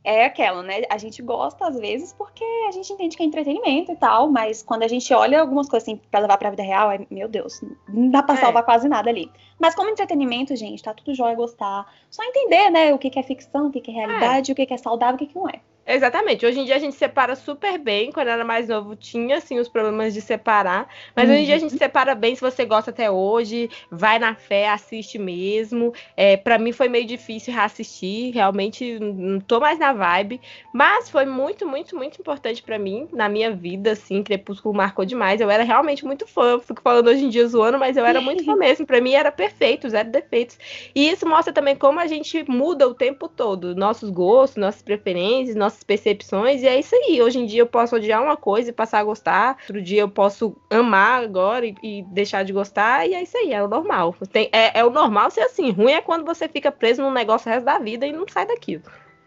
é aquela, né? A gente gosta às vezes porque a gente entende que é entretenimento e tal, mas quando a gente olha algumas coisas assim pra levar pra vida real, é, meu Deus, não dá pra é. salvar quase nada ali. Mas como entretenimento, gente, tá tudo jóia gostar. Só entender, né, o que, que é ficção, o que, que é realidade, é. o que, que é saudável, o que, que não é. Exatamente. Hoje em dia a gente separa super bem. Quando era mais novo, tinha assim os problemas de separar. Mas uhum. hoje em dia a gente uhum. separa bem. Se você gosta até hoje, vai na fé, assiste mesmo. É, para mim foi meio difícil reassistir. Realmente não tô mais na vibe. Mas foi muito, muito, muito importante para mim, na minha vida, assim. Crepúsculo marcou demais. Eu era realmente muito fã. Fico falando hoje em dia zoando, mas eu era muito fã mesmo. Para mim era perfeito, zero defeitos. E isso mostra também como a gente muda o tempo todo. Nossos gostos, nossas preferências, nossos percepções, e é isso aí. Hoje em dia eu posso odiar uma coisa e passar a gostar, outro dia eu posso amar agora e, e deixar de gostar, e é isso aí, é o normal. Tem, é, é o normal ser assim. Ruim é quando você fica preso num negócio o resto da vida e não sai daquilo.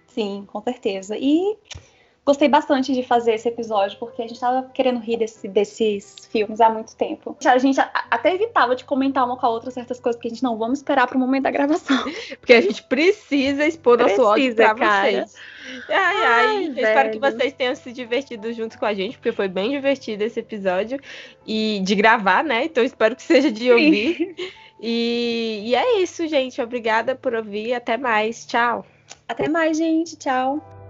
Sim, com certeza. E gostei bastante de fazer esse episódio, porque a gente tava querendo rir desse, desses filmes há muito tempo. A gente até evitava de comentar uma com a outra certas coisas, porque a gente não vamos esperar pro momento da gravação. Porque a gente precisa expor precisa, nosso ódio pra cara. vocês. Ai, ai, ai espero que vocês tenham se divertido junto com a gente, porque foi bem divertido esse episódio. E de gravar, né? Então espero que seja de ouvir. E, e é isso, gente. Obrigada por ouvir. Até mais. Tchau. Até mais, gente. Tchau.